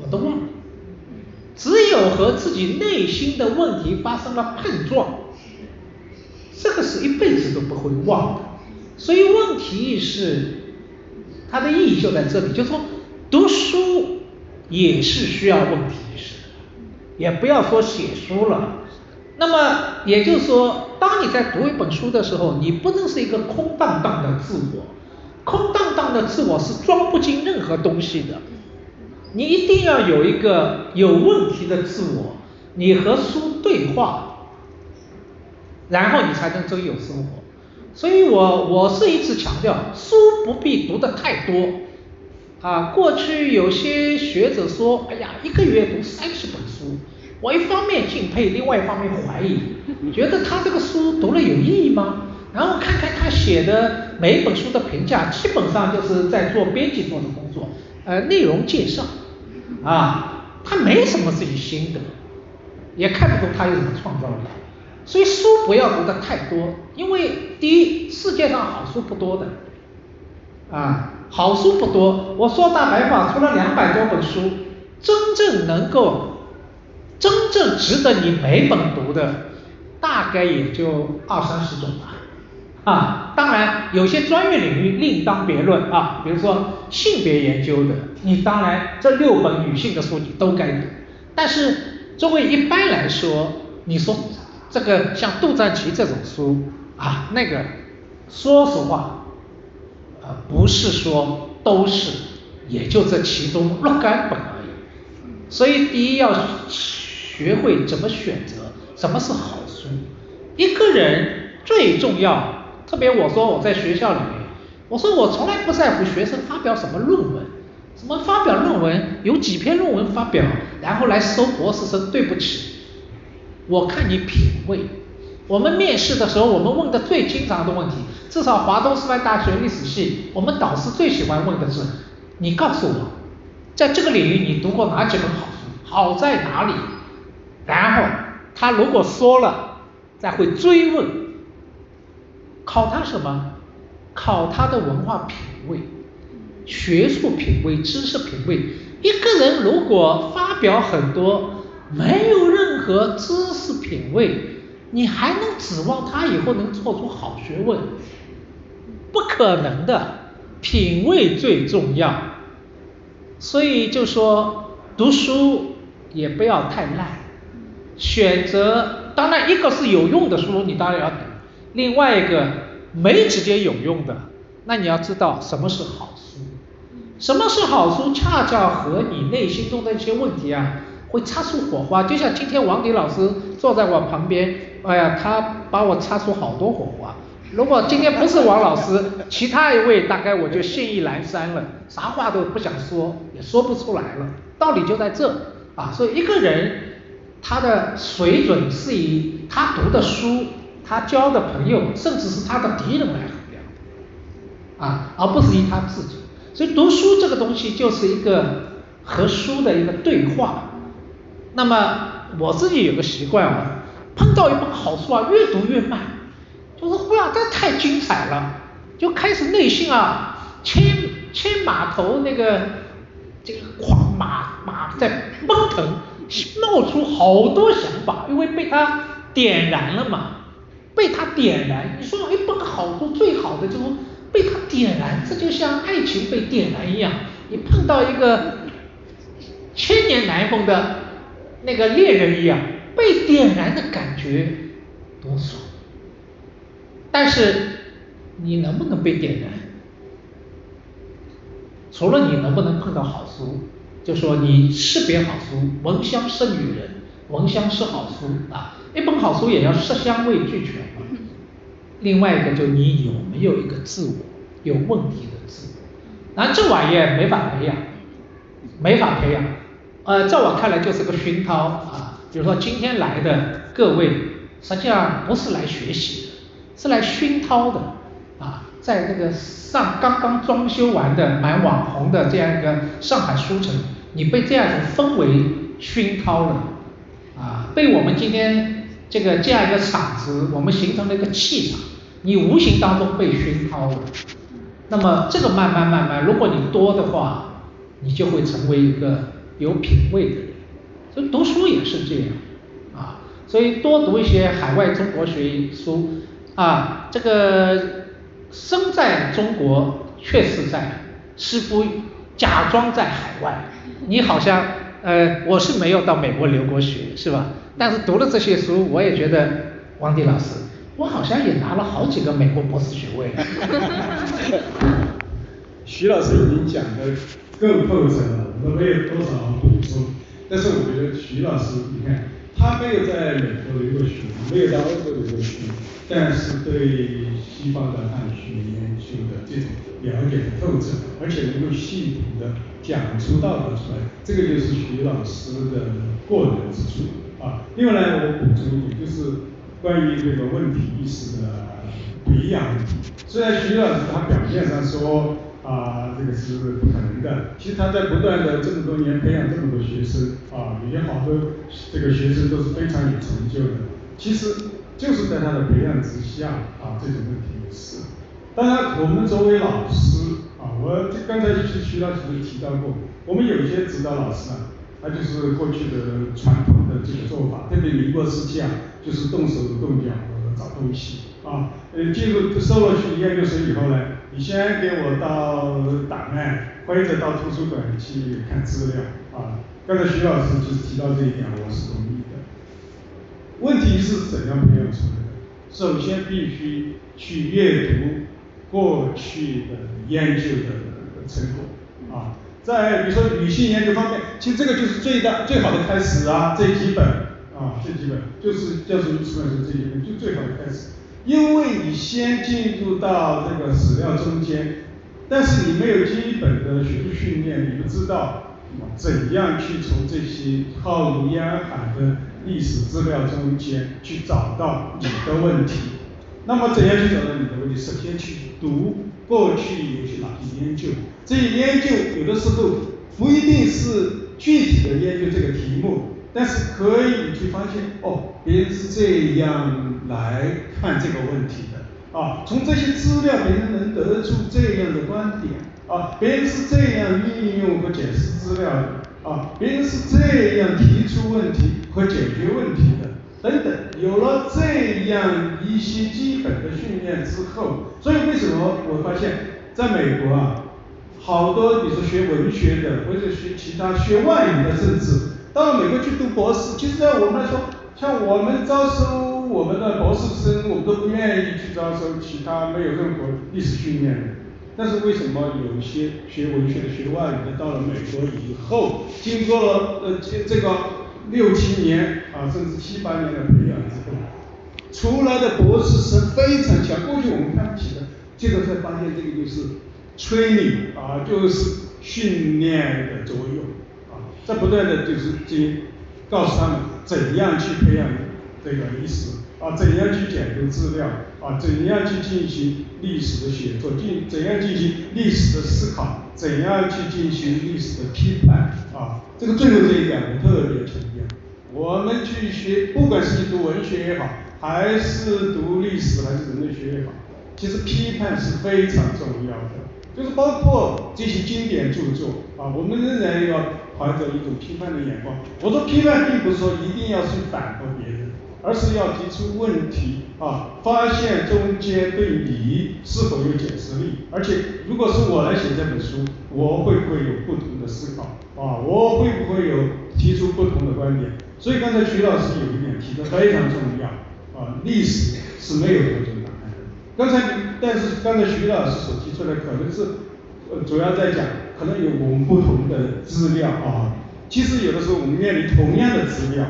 我都忘了。只有和自己内心的问题发生了碰撞，这个是一辈子都不会忘的。所以问题意识它的意义就在这里，就是说读书也是需要问题意识的，也不要说写书了。那么也就是说，当你在读一本书的时候，你不能是一个空荡荡的自我，空荡荡的自我是装不进任何东西的。你一定要有一个有问题的自我，你和书对话，然后你才能真有生活。所以我我是一直强调，书不必读得太多。啊，过去有些学者说，哎呀，一个月读三十本书，我一方面敬佩，另外一方面怀疑，觉得他这个书读了有意义吗？然后看看他写的每一本书的评价，基本上就是在做编辑做的工作，呃，内容介绍，啊，他没什么自己心得，也看不出他有什么创造力，所以书不要读的太多，因为第一，世界上好书不多的，啊，好书不多，我说大白话，除了两百多本书，真正能够，真正值得你每本读的，大概也就二三十种吧。啊，当然有些专业领域另当别论啊，比如说性别研究的，你当然这六本女性的书你都该读。但是作为一般来说，你说这个像杜赞奇这种书啊，那个说实话，呃，不是说都是，也就这其中若干本而已。所以第一要学会怎么选择，什么是好书。一个人最重要。特别我说我在学校里面，我说我从来不在乎学生发表什么论文，什么发表论文有几篇论文发表，然后来收博士生，对不起，我看你品味。我们面试的时候，我们问的最经常的问题，至少华东师范大学历史系，我们导师最喜欢问的是，你告诉我，在这个领域你读过哪几本好书，好在哪里？然后他如果说了，再会追问。考他什么？考他的文化品位、学术品位、知识品位。一个人如果发表很多，没有任何知识品位，你还能指望他以后能做出好学问？不可能的，品位最重要。所以就说读书也不要太烂，选择当然一个是有用的书，你当然要读。另外一个没直接有用的，那你要知道什么是好书，什么是好书，恰恰和你内心中的一些问题啊，会擦出火花。就像今天王迪老师坐在我旁边，哎呀，他把我擦出好多火花。如果今天不是王老师，其他一位大概我就信意阑珊了，啥话都不想说，也说不出来了。道理就在这啊，所以一个人他的水准是以他读的书。他交的朋友，甚至是他的敌人来衡量，啊，而不是以他自己。所以读书这个东西就是一个和书的一个对话。那么我自己有个习惯啊，碰到一本好书啊，越读越慢，就是哇，这太精彩了，就开始内心啊，牵牵马头那个这个狂马马在奔腾，冒出好多想法，因为被他点燃了嘛。被他点燃，你说一本好书最好的就是被他点燃，这就像爱情被点燃一样。你碰到一个千年难逢的那个恋人一样，被点燃的感觉多爽。但是你能不能被点燃？除了你能不能碰到好书，就说你识别好书，闻香识女人，闻香识好书啊。一本好书也要色香味俱全嘛。另外一个就你有没有一个自我有问题的自我，那这玩意儿没法培养，没法培养。呃，在我看来就是个熏陶啊。比如说今天来的各位，实际上不是来学习的，是来熏陶的啊。在这个上刚刚装修完的蛮网红的这样一个上海书城，你被这样子氛围熏陶了啊，被我们今天。这个这样一个场子，我们形成了一个气场，你无形当中被熏陶了。那么这个慢慢慢慢，如果你多的话，你就会成为一个有品位的人。所以读书也是这样啊，所以多读一些海外中国学书啊，这个生在中国却是在，似乎假装在海外，你好像呃，我是没有到美国留过学，是吧？但是读了这些书，我也觉得王迪老师，我好像也拿了好几个美国博士学位。徐老师已经讲的更透彻了。我没有多少补充。但是我觉得徐老师，你看他没有在美国留过学，没有在欧洲留过学，但是对西方的汉学研究的这种了解的透彻，而且能够系统的讲出道德出来，这个就是徐老师的过人之处啊。另外呢，我补充一点，就是关于这个问题意识的培养。虽然徐老师他表面上说啊，这个是不可能的，其实他在不断的这么多年培养这么多学生啊，有些好多这个学生都是非常有成就的。其实就是在他的培养之下啊，这种问题也是。当然，我们作为老师啊，我刚才就是徐老师提到过，我们有些指导老师啊，他就是过去的传统的这个做法，特别民国时期啊，就是动手动脚找东西。啊，呃，进入收了去研究生以后呢，你先给我到档案或者到图书馆去看资料啊。刚才徐老师就提到这一点，我是同意的。问题是怎样培养出来的？首先必须去阅读过去的研究的成果啊。在比如说女性研究方面，其实这个就是最大最好的开始啊，这几本啊，这几本就是教授出版社这一本就最好的开始。因为你先进入到这个史料中间，但是你没有基本的学术训练，你不知道怎样去从这些浩如烟海的历史资料中间去找到你的问题。那么怎样去找到你的问题？首先去读过去有些哪些研究，这些研究有的时候不一定是具体的研究这个题目。但是可以去发现，哦，别人是这样来看这个问题的，啊，从这些资料别人能得出这样的观点，啊，别人是这样运用和解释资料的，啊，别人是这样提出问题和解决问题的，等等，有了这样一些基本的训练之后，所以为什么我发现，在美国啊，好多你说学文学的或者学其他学外语的，甚至。到美国去读博士，其实在我们来说，像我们招收我们的博士生，我们都不愿意去招收其他没有任何历史训练的。但是为什么有些学文学的、学外语的，到了美国以后，经过了呃这这个六七年啊，甚至七八年的培养之后，出来的博士生非常强。过去我们看不起的，现在才发现这个就是 training 啊，就是训练的作用。在不断的就是进行告诉他们怎样去培养这个历史啊，怎样去解读资料啊，怎样去进行历史的写作，进怎样进行历史的思考，怎样去进行历史的批判啊。这个最后这一点我特别强调，我们去学，不管是你读文学也好，还是读历史还是人类学也好，其实批判是非常重要的，就是包括这些经典著作啊，我们仍然要。怀着一种批判的眼光，我说批判并不是说一定要去反驳别人，而是要提出问题啊，发现中间对你是否有解释力，而且如果是我来写这本书，我会不会有不同的思考啊？我会不会有提出不同的观点？所以刚才徐老师有一点提的非常重要啊，历史是没有标准。刚才但是刚才徐老师所提出来可能是呃主要在讲。可能有我们不同的资料啊，其实有的时候我们面临同样的资料，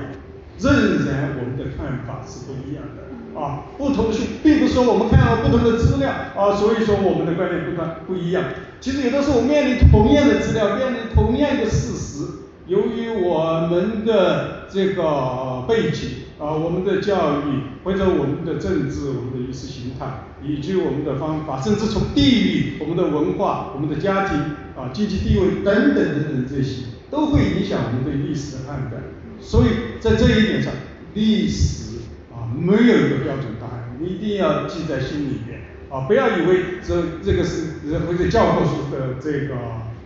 仍然我们的看法是不一样的啊。不同的是，并不是说我们看到不同的资料啊，所以说我们的观点不同不一样。其实有的时候我们面临同样的资料，面临同样的事实，由于我们的这个背景。啊，我们的教育或者我们的政治、我们的意识形态，以及我们的方法，甚至从地域、我们的文化、我们的家庭啊、经济地位等等等等这些，都会影响我们对历史的判断。所以在这一点上，历史啊没有一个标准答案，你一定要记在心里面啊，不要以为这这个是或者教科书的这个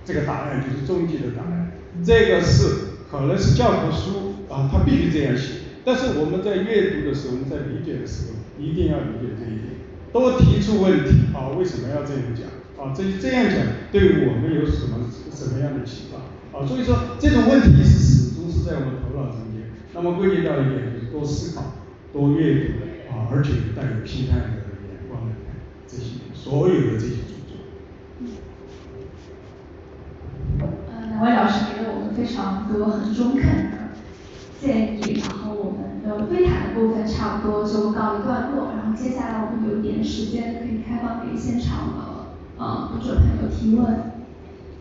这个答案就是终极的答案，这个是可能是教科书啊，它必须这样写。但是我们在阅读的时候，我们在理解的时候，一定要理解这一点，多提出问题啊，为什么要这样讲啊？这这样讲对我们有什么什么样的启发啊？所以说这种问题是始终是在我们头脑中间。那么归结到一点就是多思考、多阅读啊，而且带有批判的眼光来看这些所有的这些著作。呃，两位老师给了我们。非常多很中肯的建议，然后呃，会谈的部分差不多就告一段落，然后接下来我们有一点时间可以开放给现场的呃读者朋友提问。